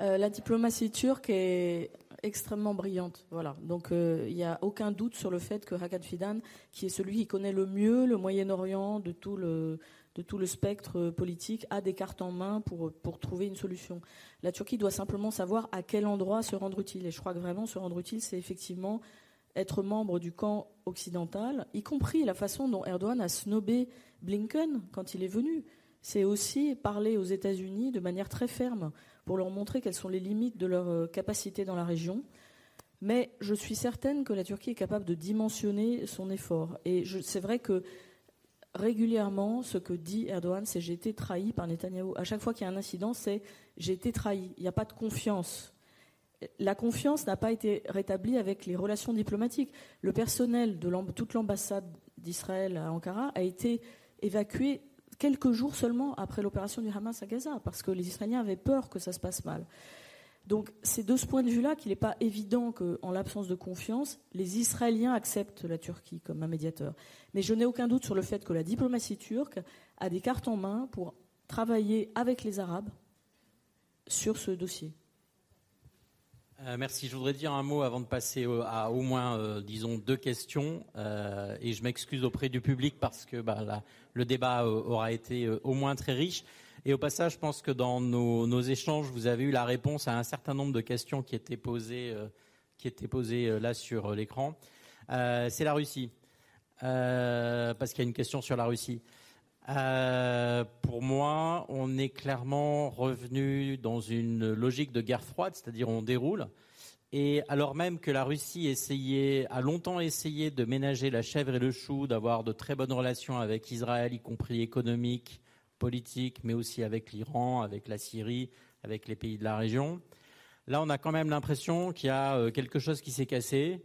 Euh, La diplomatie turque est extrêmement brillante. Voilà. Donc, euh, il n'y a aucun doute sur le fait que Hakan Fidan, qui est celui qui connaît le mieux le Moyen-Orient de tout le de tout le spectre politique a des cartes en main pour, pour trouver une solution. La Turquie doit simplement savoir à quel endroit se rendre utile. Et je crois que vraiment se rendre utile, c'est effectivement être membre du camp occidental, y compris la façon dont Erdogan a snobé Blinken quand il est venu. C'est aussi parler aux États-Unis de manière très ferme pour leur montrer quelles sont les limites de leur euh, capacité dans la région. Mais je suis certaine que la Turquie est capable de dimensionner son effort. Et c'est vrai que régulièrement, ce que dit Erdogan, c'est j'ai été trahi par Netanyahou. À chaque fois qu'il y a un incident, c'est j'ai été trahi. Il n'y a pas de confiance. La confiance n'a pas été rétablie avec les relations diplomatiques. Le personnel de toute l'ambassade d'Israël à Ankara a été évacué quelques jours seulement après l'opération du Hamas à Gaza, parce que les Israéliens avaient peur que ça se passe mal. Donc c'est de ce point de vue-là qu'il n'est pas évident qu'en l'absence de confiance, les Israéliens acceptent la Turquie comme un médiateur. Mais je n'ai aucun doute sur le fait que la diplomatie turque a des cartes en main pour travailler avec les Arabes sur ce dossier. Euh, merci. Je voudrais dire un mot avant de passer à au moins, euh, disons, deux questions. Euh, et je m'excuse auprès du public parce que bah, le débat aura été au moins très riche. Et au passage, je pense que dans nos, échanges, vous avez eu la réponse à un certain nombre de questions qui étaient posées, qui étaient posées là sur l'écran. C'est la Russie. parce qu'il y a une question sur la Russie. Euh, pour moi, on est clairement revenu dans une logique de guerre froide, c'est-à-dire on déroule. Et alors même que la Russie essayait, a longtemps essayé de ménager la chèvre et le chou, d'avoir de très bonnes relations avec Israël, y compris économiques, politiques, mais aussi avec l'Iran, avec la Syrie, avec les pays de la région. Là, on a quand même l'impression qu'il y a euh, quelque chose qui s'est cassé,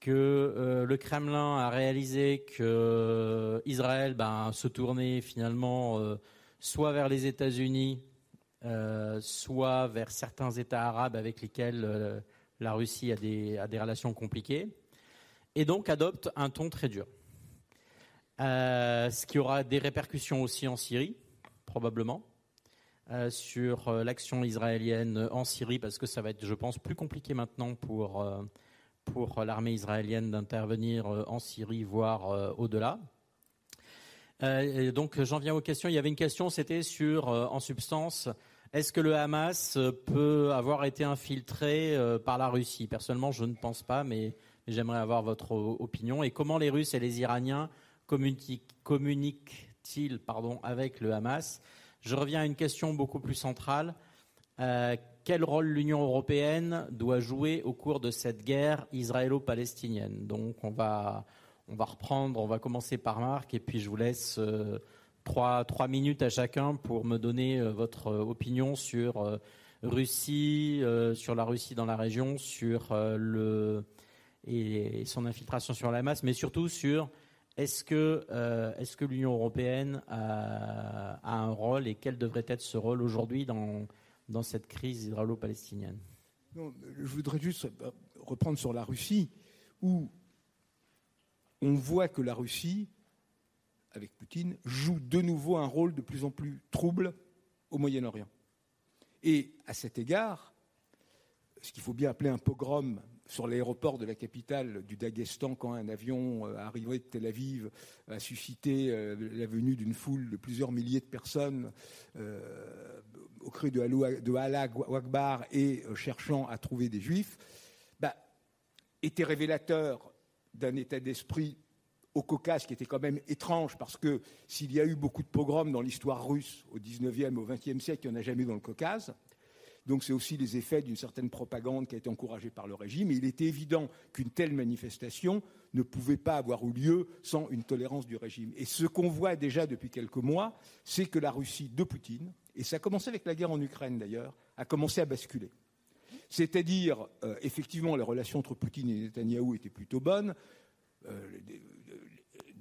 que euh, le Kremlin a réalisé que euh, Israël ben, se tournait finalement soit vers les États-Unis, soit vers certains États arabes avec lesquels la Russie a des, relations compliquées, et donc adopte un ton très dur. Ce qui aura des répercussions aussi en Syrie, probablement, sur l'action israélienne en Syrie, parce que ça va être, je pense, plus compliqué maintenant pour pour l'armée israélienne d'intervenir euh, en Syrie, voire euh, au-delà. Euh, donc j'en viens aux questions. Il y avait une question, c'était sur, en substance, est-ce que le Hamas peut avoir été infiltré par la Russie? Personnellement, je ne pense pas, mais j'aimerais avoir votre opinion. Et comment les Russes et les Iraniens communiquent-ils pardon, avec le Hamas? Je reviens à une question beaucoup plus centrale quel rôle l'Union européenne doit jouer au cours de cette guerre israélo-palestinienne? Donc on va, on va reprendre, on va commencer par Marc, et puis je vous laisse euh, trois, trois, minutes à chacun pour me donner euh, votre opinion sur euh, Russie, sur la Russie dans la région, sur le et, son infiltration sur la masse, mais surtout sur est-ce que, l'Union européenne a, un rôle et quel devrait être ce rôle aujourd'hui dans dans cette crise israélo-palestinienne? Je voudrais juste reprendre sur la Russie, où on voit que la Russie, avec Poutine, joue de nouveau un rôle de plus en plus trouble au Moyen-Orient. Et à cet égard, ce qu'il faut bien appeler un pogrom sur l'aéroport de la capitale du Daghestan quand un avion euh, arrivé de Tel Aviv a suscité euh, la venue d'une foule de plusieurs milliers de personnes euh, au cru de, de Allah Akbar et cherchant à trouver des juifs, bah, était révélateur d'un état d'esprit au Caucase qui était quand même étrange parce que s'il y a eu beaucoup de pogroms dans l'histoire russe au XIXe, au XXe siècle, il n'y en a jamais eu dans le Caucase. Donc c'est aussi les effets d'une certaine propagande qui a été encouragée par le régime. Et il était évident qu'une telle manifestation ne pouvait pas avoir eu lieu sans une tolérance du régime. Et ce qu'on voit déjà depuis quelques mois, c'est que la Russie de Poutine, et ça a commencé avec la guerre en Ukraine d'ailleurs, a commencé à basculer. C'est-à-dire, euh, effectivement, les relations entre Poutine et Netanyahou étaient plutôt bonnes. Euh,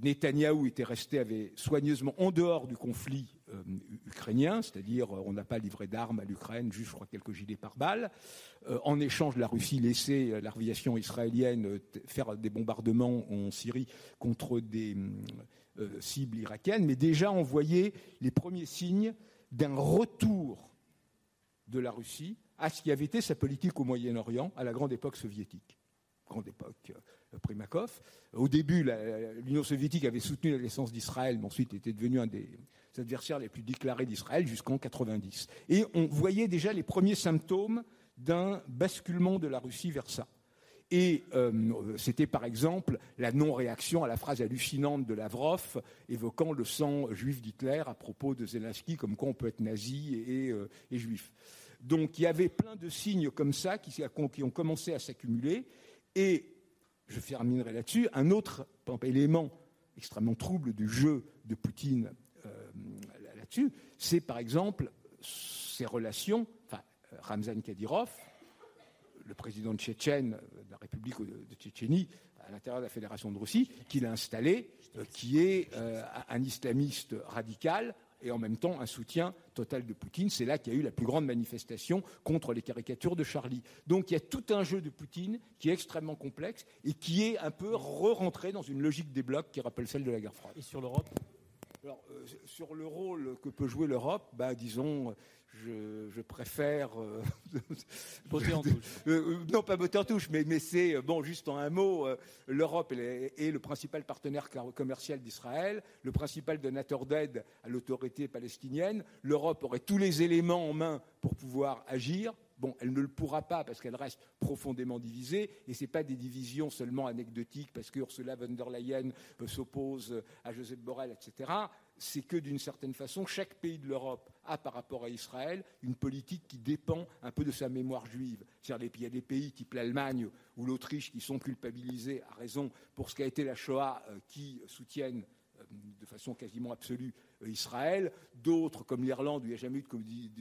Netanyahou était resté soigneusement en dehors du conflit euh, ukrainien, c'est-à-dire euh, on n'a pas livré d'armes à l'Ukraine, juste je crois quelques gilets par balles. Euh, en échange, la Russie laissait l'aviation israélienne faire des bombardements en Syrie contre des cibles irakiennes, mais déjà on voyait les premiers signes d'un retour de la Russie à ce qui avait été sa politique au Moyen-Orient à la grande époque soviétique grande époque euh, Primakov. Au début, l'Union soviétique avait soutenu la naissance d'Israël, mais ensuite était devenu un des adversaires les plus déclarés d'Israël jusqu'en 90. Et on voyait déjà les premiers symptômes d'un basculement de la Russie vers ça. Et euh, c'était par exemple la non-réaction à la phrase hallucinante de Lavrov évoquant le sang juif d'Hitler à propos de Zelensky, comme quoi on peut être nazi et, euh, juif. Donc il y avait plein de signes comme ça qui, qui ont commencé à s'accumuler. Et je terminerai là-dessus, un autre élément extrêmement trouble du jeu de Poutine euh, là-dessus, c'est par exemple ses relations, enfin, Ramzan Kadyrov, le président tchétchène de la République de Tchétchénie, à l'intérieur de la Fédération de Russie, qu'il a installé, euh, qui est euh, un islamiste radical et en même temps un soutien total de Poutine. C'est là qu'il y a eu la plus grande manifestation contre les caricatures de Charlie. Donc il y a tout un jeu de Poutine qui est extrêmement complexe et qui est un peu re-rentré dans une logique des blocs qui rappelle celle de la guerre froide. Et sur l'Europe? Alors, euh, sur le rôle que peut jouer l'Europe, bah, disons, je, préfère. Euh, en touche. Euh, non, pas botter en touche, mais, mais c'est, euh, bon, juste en un mot, l'Europe est, est, le principal partenaire commercial d'Israël, le principal donateur d'aide à l'autorité palestinienne. L'Europe aurait tous les éléments en main pour pouvoir agir. Bon, elle ne le pourra pas parce qu'elle reste profondément divisée, et ce n'est pas des divisions seulement anecdotiques parce que Ursula von der Leyen s'oppose à Joseph Borrell, etc c'est que d'une certaine façon, chaque pays de l'Europe a par rapport à Israël une politique qui dépend un peu de sa mémoire juive. Il y a des pays type l'Allemagne ou l'Autriche qui sont culpabilisés à raison pour ce qu'a été la Shoah, euh, qui soutiennent euh, de façon quasiment absolue Israël, d'autres comme l'Irlande où il n'y a jamais eu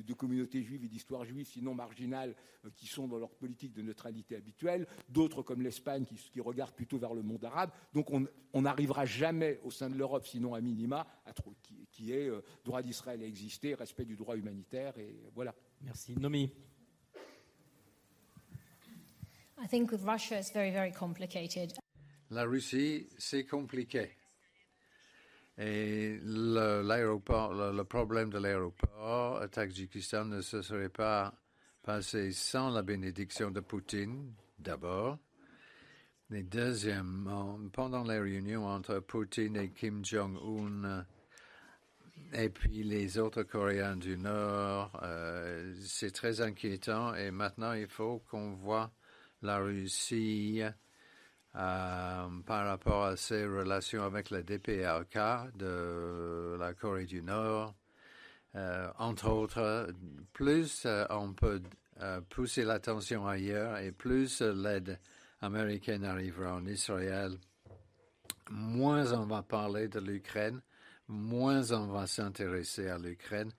de, communauté juive et d'histoire juive sinon marginale euh, qui sont dans leur politique de neutralité habituelle, d'autres comme l'Espagne qui, qui regardent plutôt vers le monde arabe. Donc on n'arrivera jamais au sein de l'Europe, sinon à minima, à, qui, qui, est droit d'Israël à exister, respect du droit humanitaire et voilà. Merci. Nomi. I think with Russia it's very very complicated. La Russie, c'est compliqué. Et l'aéroport, le, problème de l'aéroport à Tadjikistan ne se serait pas passé sans la bénédiction de Poutine, d'abord. Et deuxièmement, pendant les réunions entre Poutine et Kim Jong-un, et puis les autres Coréens du Nord, euh, c'est très inquiétant. Et maintenant, il faut qu'on voit la Russie euh, par rapport à ses relations avec la DPRK de la Corée du Nord. Euh, entre autres, plus euh, on peut pousser l'attention ailleurs et plus l'aide américaine arrivera en Israël, moins on va parler de l'Ukraine, moins on va s'intéresser à l'Ukraine,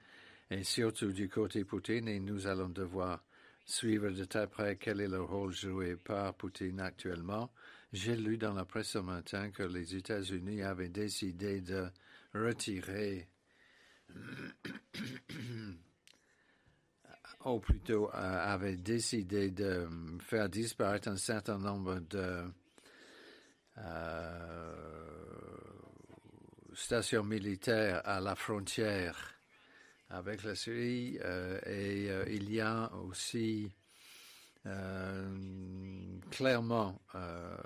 et surtout du côté Poutine, et nous allons devoir suivre de très près quel est le rôle joué par Poutine actuellement. J'ai lu dans la presse ce matin que les États-Unis avaient décidé de retirer, ou plutôt euh, avaient décidé de faire disparaître un certain nombre de euh, stations militaires à la frontière avec la Syrie euh, et il y a aussi euh, clairement euh,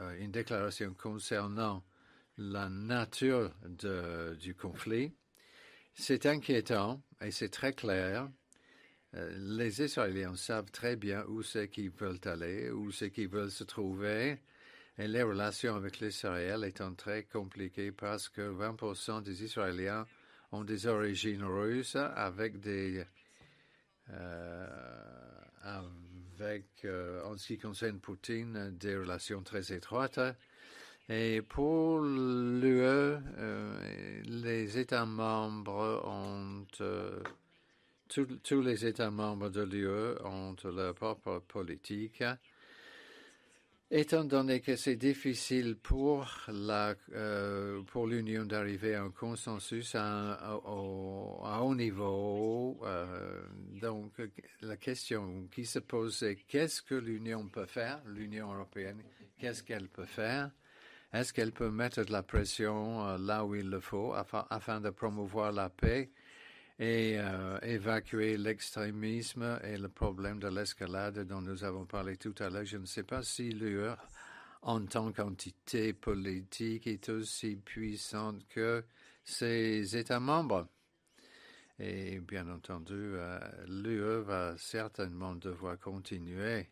euh, une déclaration concernant la nature du conflit. C'est inquiétant et c'est très clair. les Israéliens savent très bien où c'est qu'ils veulent aller, où c'est qu'ils veulent se trouver. Et les relations avec l'Israël étant très compliquées parce que 20% des Israéliens ont des origines russes avec des avec, euh, en ce qui concerne Poutine, des relations très étroites. Et pour l'UE, euh, les États membres ont, euh, tous les États membres de l'UE ont leur propre politique. Étant donné que c'est difficile pour la euh, pour l'Union d'arriver à un consensus à, haut niveau, euh, donc la question qui se pose c'est qu'est-ce que l'Union peut faire, l'Union européenne, qu'est-ce qu'elle peut faire? Est-ce qu'elle peut mettre de la pression euh, là où il le faut afin, afin de promouvoir la paix et euh, évacuer l'extrémisme et le problème de l'escalade dont nous avons parlé tout à l'heure. Je ne sais pas si l'UE, en tant qu'entité politique, est aussi puissante que ses États membres. Et bien entendu, euh, l'UE va certainement devoir continuer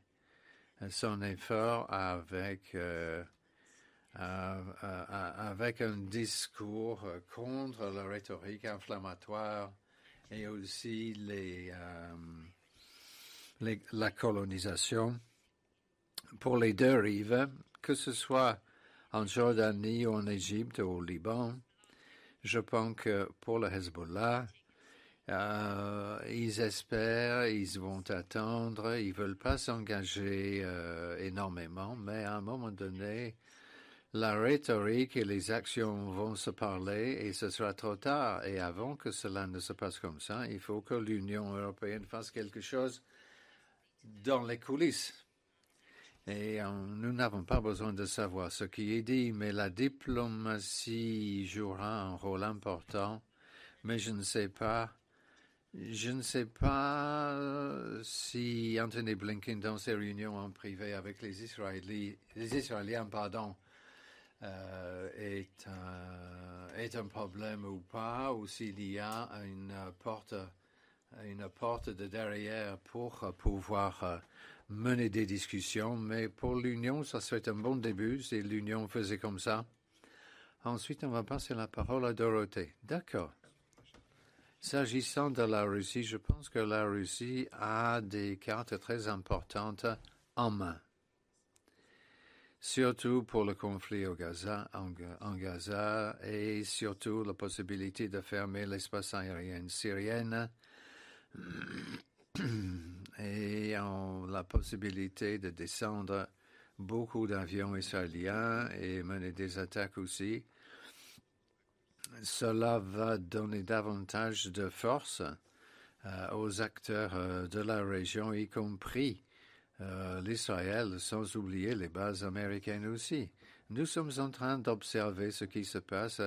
son effort avec, euh, avec un discours contre la rhétorique inflammatoire et aussi euh, la colonisation pour les deux rives, que ce soit en Jordanie ou en Égypte ou au Liban. Je pense que pour le Hezbollah, euh, ils espèrent, ils vont attendre, ils veulent pas s'engager euh, énormément, mais à un moment donné, la rhétorique et les actions vont se parler et ce sera trop tard. Et avant que cela ne se passe comme ça, il faut que l'Union européenne fasse quelque chose dans les coulisses. Et nous n'avons pas besoin de savoir ce qui est dit, mais la diplomatie jouera un rôle important. Mais je ne sais pas, je ne sais pas euh, si Anthony Blinken, dans ses réunions en privé avec les Israéliens, les Israéliens pardon, euh, est, un problème ou pas, ou s'il y a une porte, une porte de derrière pour pouvoir euh, mener des discussions. Mais pour l'Union, ça serait un bon début si l'Union faisait comme ça. Ensuite, on va passer la parole à Dorothée. D'accord. S'agissant de la Russie, je pense que la Russie a des cartes très importantes en main surtout pour le conflit au Gaza, en, Gaza et surtout la possibilité de fermer l'espace aérien syrien et la possibilité de descendre beaucoup d'avions israéliens et mener des attaques aussi. Cela va donner davantage de force euh, aux acteurs euh, de la région, y compris euh, l'Israël, sans oublier les bases américaines aussi. Nous sommes en train d'observer ce qui se passe.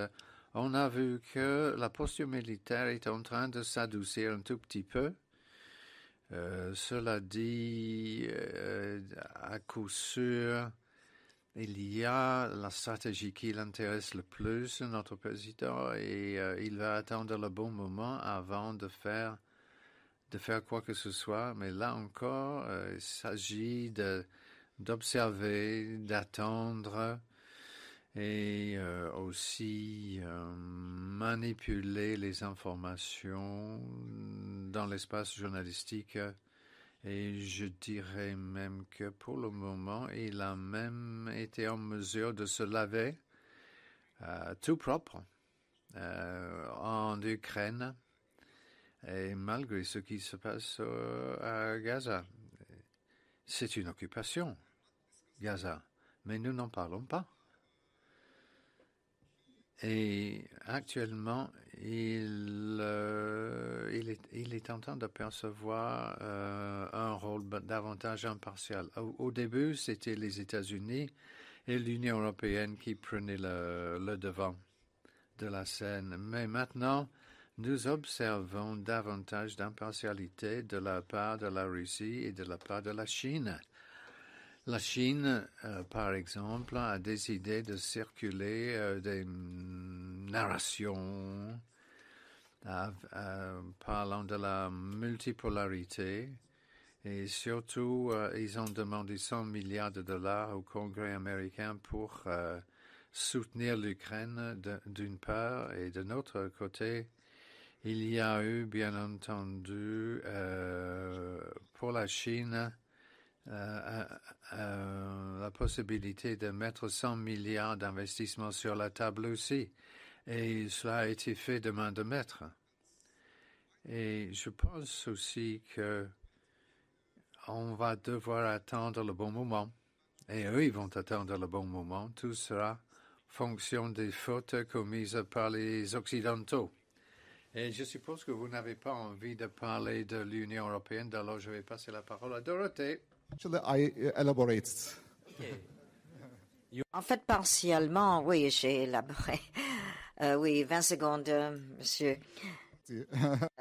On a vu que la posture militaire est en train de s'adoucir un tout petit peu. Euh, cela dit, euh, à coup sûr, il y a la stratégie qui l'intéresse le plus, notre président, et il va attendre le bon moment avant de faire de faire quoi que ce soit, mais là encore, euh, il s'agit d'observer, d'attendre et euh, aussi euh, manipuler les informations dans l'espace journalistique. Et je dirais même que pour le moment, il a même été en mesure de se laver tout propre en Ukraine et malgré ce qui se passe euh, à Gaza, c'est une occupation, Gaza, mais nous n'en parlons pas. Et actuellement, il, euh, est, il, est, en train de percevoir euh, un rôle davantage impartial. Au, début, c'était les États-Unis et l'Union européenne qui prenaient le devant de la scène. Mais maintenant, nous observons davantage d'impartialité de la part de la Russie et de la part de la Chine. La Chine, euh, par exemple, a décidé de circuler euh, des narrations euh, parlant de la multipolarité et surtout, ils ont demandé 100 milliards de dollars au Congrès américain pour soutenir l'Ukraine d'une part et de notre côté, il y a eu, bien entendu, euh, pour la Chine, euh, euh, la possibilité de mettre 100 milliards d'investissements sur la table aussi. Et cela a été fait de main de maître. Et je pense aussi que on va devoir attendre le bon moment. Et eux, ils vont attendre le bon moment. Tout sera fonction des fautes commises par les Occidentaux. Et je suppose que vous n'avez pas envie de parler de l'Union européenne, alors je vais passer la parole à Dorothée. I elaborate. En fait, partiellement, oui, j'ai élaboré. Euh, oui, 20 secondes, euh, monsieur.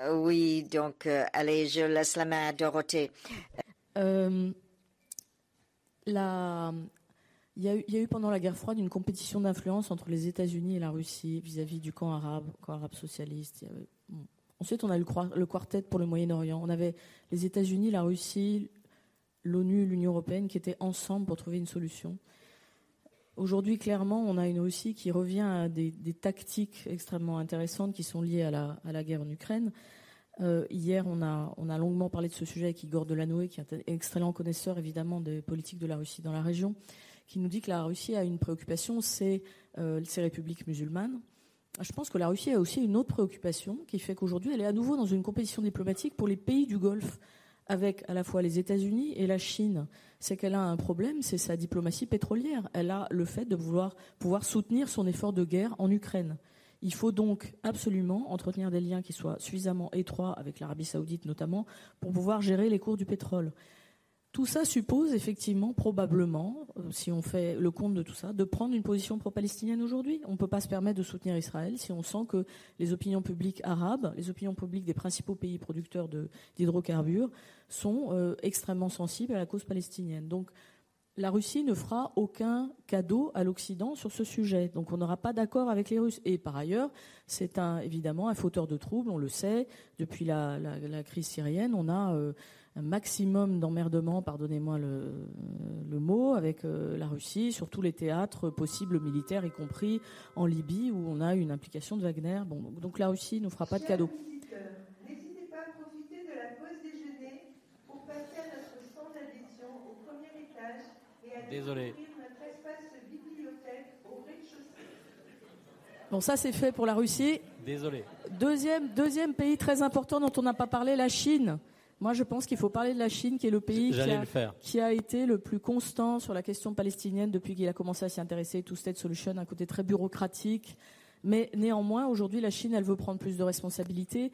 Euh, oui, donc, euh, allez, je laisse la main à Dorothée. la, il y, a eu, pendant la guerre froide une compétition d'influence entre les États-Unis et la Russie vis-à-vis du camp arabe, camp arabe socialiste. Ensuite, on a eu le, quartet pour le Moyen-Orient. On avait les États-Unis, la Russie, l'ONU, l'Union européenne qui étaient ensemble pour trouver une solution. Aujourd'hui, clairement, on a une Russie qui revient à des, tactiques extrêmement intéressantes qui sont liées à la, guerre en Ukraine. Euh, hier, on a, on a longuement parlé de ce sujet avec Igor Delanoë, qui est un excellent connaisseur évidemment des politiques de la Russie dans la région qui nous dit que la Russie a une préoccupation, c'est euh, ces républiques musulmanes. Je pense que la Russie a aussi une autre préoccupation qui fait qu'aujourd'hui, elle est à nouveau dans une compétition diplomatique pour les pays du Golfe, avec à la fois les États-Unis et la Chine. C'est qu'elle a un problème, c'est sa diplomatie pétrolière. Elle a le fait de vouloir pouvoir soutenir son effort de guerre en Ukraine. Il faut donc absolument entretenir des liens qui soient suffisamment étroits avec l'Arabie saoudite notamment pour pouvoir gérer les cours du pétrole. Tout ça suppose effectivement, probablement, euh, si on fait le compte de tout ça, de prendre une position pro-palestinienne aujourd'hui. On ne peut pas se permettre de soutenir Israël si on sent que les opinions publiques arabes, les opinions publiques des principaux pays producteurs d'hydrocarbures sont euh, extrêmement sensibles à la cause palestinienne. Donc la Russie ne fera aucun cadeau à l'Occident sur ce sujet. Donc on n'aura pas d'accord avec les Russes. Et par ailleurs, c'est évidemment un fauteur de troubles, on le sait. Depuis la, crise syrienne, on a euh, un maximum d'emmerdement, pardonnez-moi le, mot, avec euh, la Russie sur tous les théâtres possibles militaires, y compris en Libye, où on a une implication de Wagner. Bon, donc la Russie ne fera pas de cadeau. N'hésitez pas à profiter de la pause déjeuner pour passer à notre stand d'adhésion au premier étage et à Désolé. notre espace bibliothèque au rez-de-chaussée. Bon, ça c'est fait pour la Russie. Désolé. Deuxième, deuxième pays très important dont on n'a pas parlé, la Chine. Moi, je pense qu'il faut parler de la Chine, qui est le pays qui a, été le plus constant sur la question palestinienne depuis qu'il a commencé à s'y intéresser. Two State Solution, un côté très bureaucratique. Mais néanmoins, aujourd'hui, la Chine, elle veut prendre plus de responsabilités.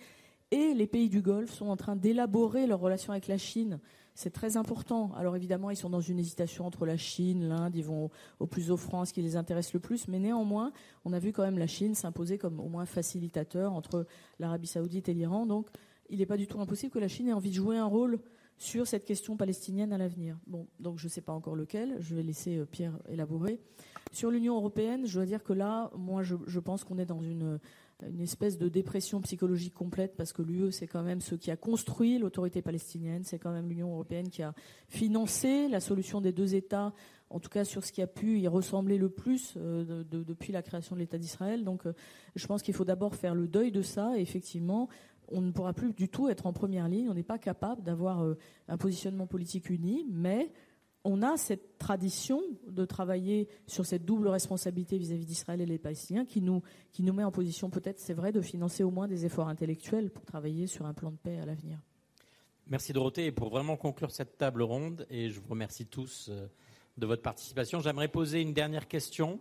Et les pays du Golfe sont en train d'élaborer leurs relations avec la Chine. C'est très important. Alors évidemment, ils sont dans une hésitation entre la Chine, l'Inde, ils vont au plus offrant, ce qui les intéresse le plus. Mais néanmoins, on a vu quand même la Chine s'imposer comme au moins facilitateur entre l'Arabie saoudite et l'Iran. Donc il n'est pas du tout impossible que la Chine ait envie de jouer un rôle sur cette question palestinienne à l'avenir. Bon, donc je ne sais pas encore lequel, je vais laisser euh, Pierre élaborer. Sur l'Union européenne, je dois dire que là, moi, je, pense qu'on est dans une, espèce de dépression psychologique complète parce que l'UE, c'est quand même ce qui a construit l'autorité palestinienne, c'est quand même l'Union européenne qui a financé la solution des deux États, en tout cas sur ce qui a pu y ressembler le plus euh, depuis la création de l'État d'Israël. Donc, euh, je pense qu'il faut d'abord faire le deuil de ça et effectivement on ne pourra plus du tout être en première ligne, on n'est pas capable d'avoir euh, un positionnement politique uni, mais on a cette tradition de travailler sur cette double responsabilité vis-à-vis d'Israël et des Palestiniens qui nous, qui nous met en position peut-être, c'est vrai, de financer au moins des efforts intellectuels pour travailler sur un plan de paix à l'avenir. Merci Dorothée. Et pour vraiment conclure cette table ronde, et je vous remercie tous euh, de votre participation, j'aimerais poser une dernière question.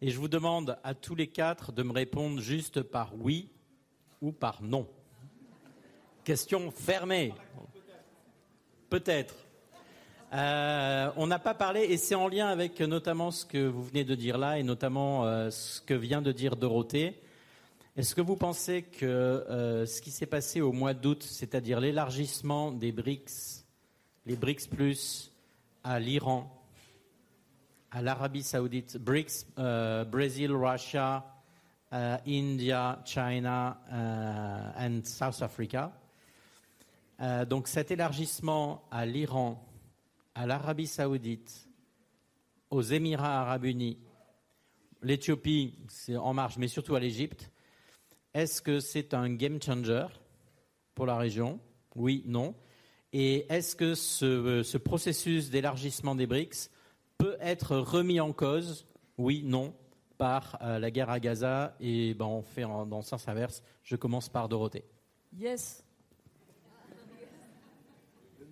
Et je vous demande à tous les quatre de me répondre juste par oui ou par non. Question fermée. Peut-être. Euh, on n'a pas parlé, et c'est en lien avec notamment ce que vous venez de dire là, et notamment euh, ce que vient de dire Dorothée. Est-ce que vous pensez que euh, ce qui s'est passé au mois d'août, c'est-à-dire l'élargissement des BRICS, les BRICS plus à l'Iran, à l'Arabie saoudite, BRICS, Brésil, Russia, India, China and South Africa, euh, donc cet élargissement à l'Iran, à l'Arabie saoudite, aux Émirats arabes unis, l'Éthiopie, c'est en marge, mais surtout à l'Égypte, est-ce que c'est un game changer pour la région? Oui, non. Et est-ce que ce, processus d'élargissement des BRICS peut être remis en cause? Oui, non, par euh, la guerre à Gaza Et ben, on fait dans le sens inverse. Je commence par Dorothée. Yes.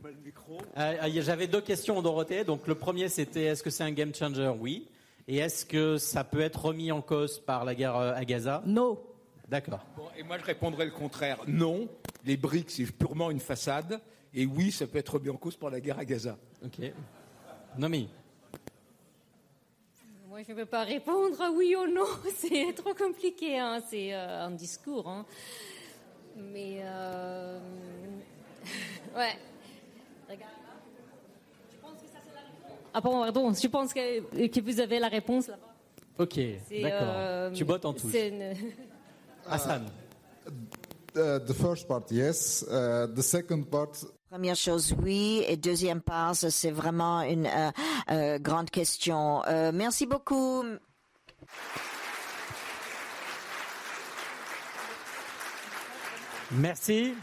Euh, euh, j'avais deux questions, Dorothée. Donc le premier, c'était est-ce que c'est un game changer? Oui. Et est-ce que ça peut être remis en cause par la guerre euh, à Gaza? Non. D'accord. et moi, je répondrais le contraire. Non, les briques, c'est purement une façade. Et oui, ça peut être remis en cause par la guerre à Gaza. Ok. Nomi Moi, je ne veux pas répondre oui ou non. C'est trop compliqué. Hein. C'est un discours. Hein. Mais. ouais. Ah pardon, je pense que, que vous avez la réponse là-bas. Ok, d'accord. Euh, tu bottes en touche. Une... Hassan. Uh, the first part, yes. Uh, the second part. Première chose, oui. Et deuxième part, c'est vraiment une euh, euh, grande question. Merci beaucoup. Merci.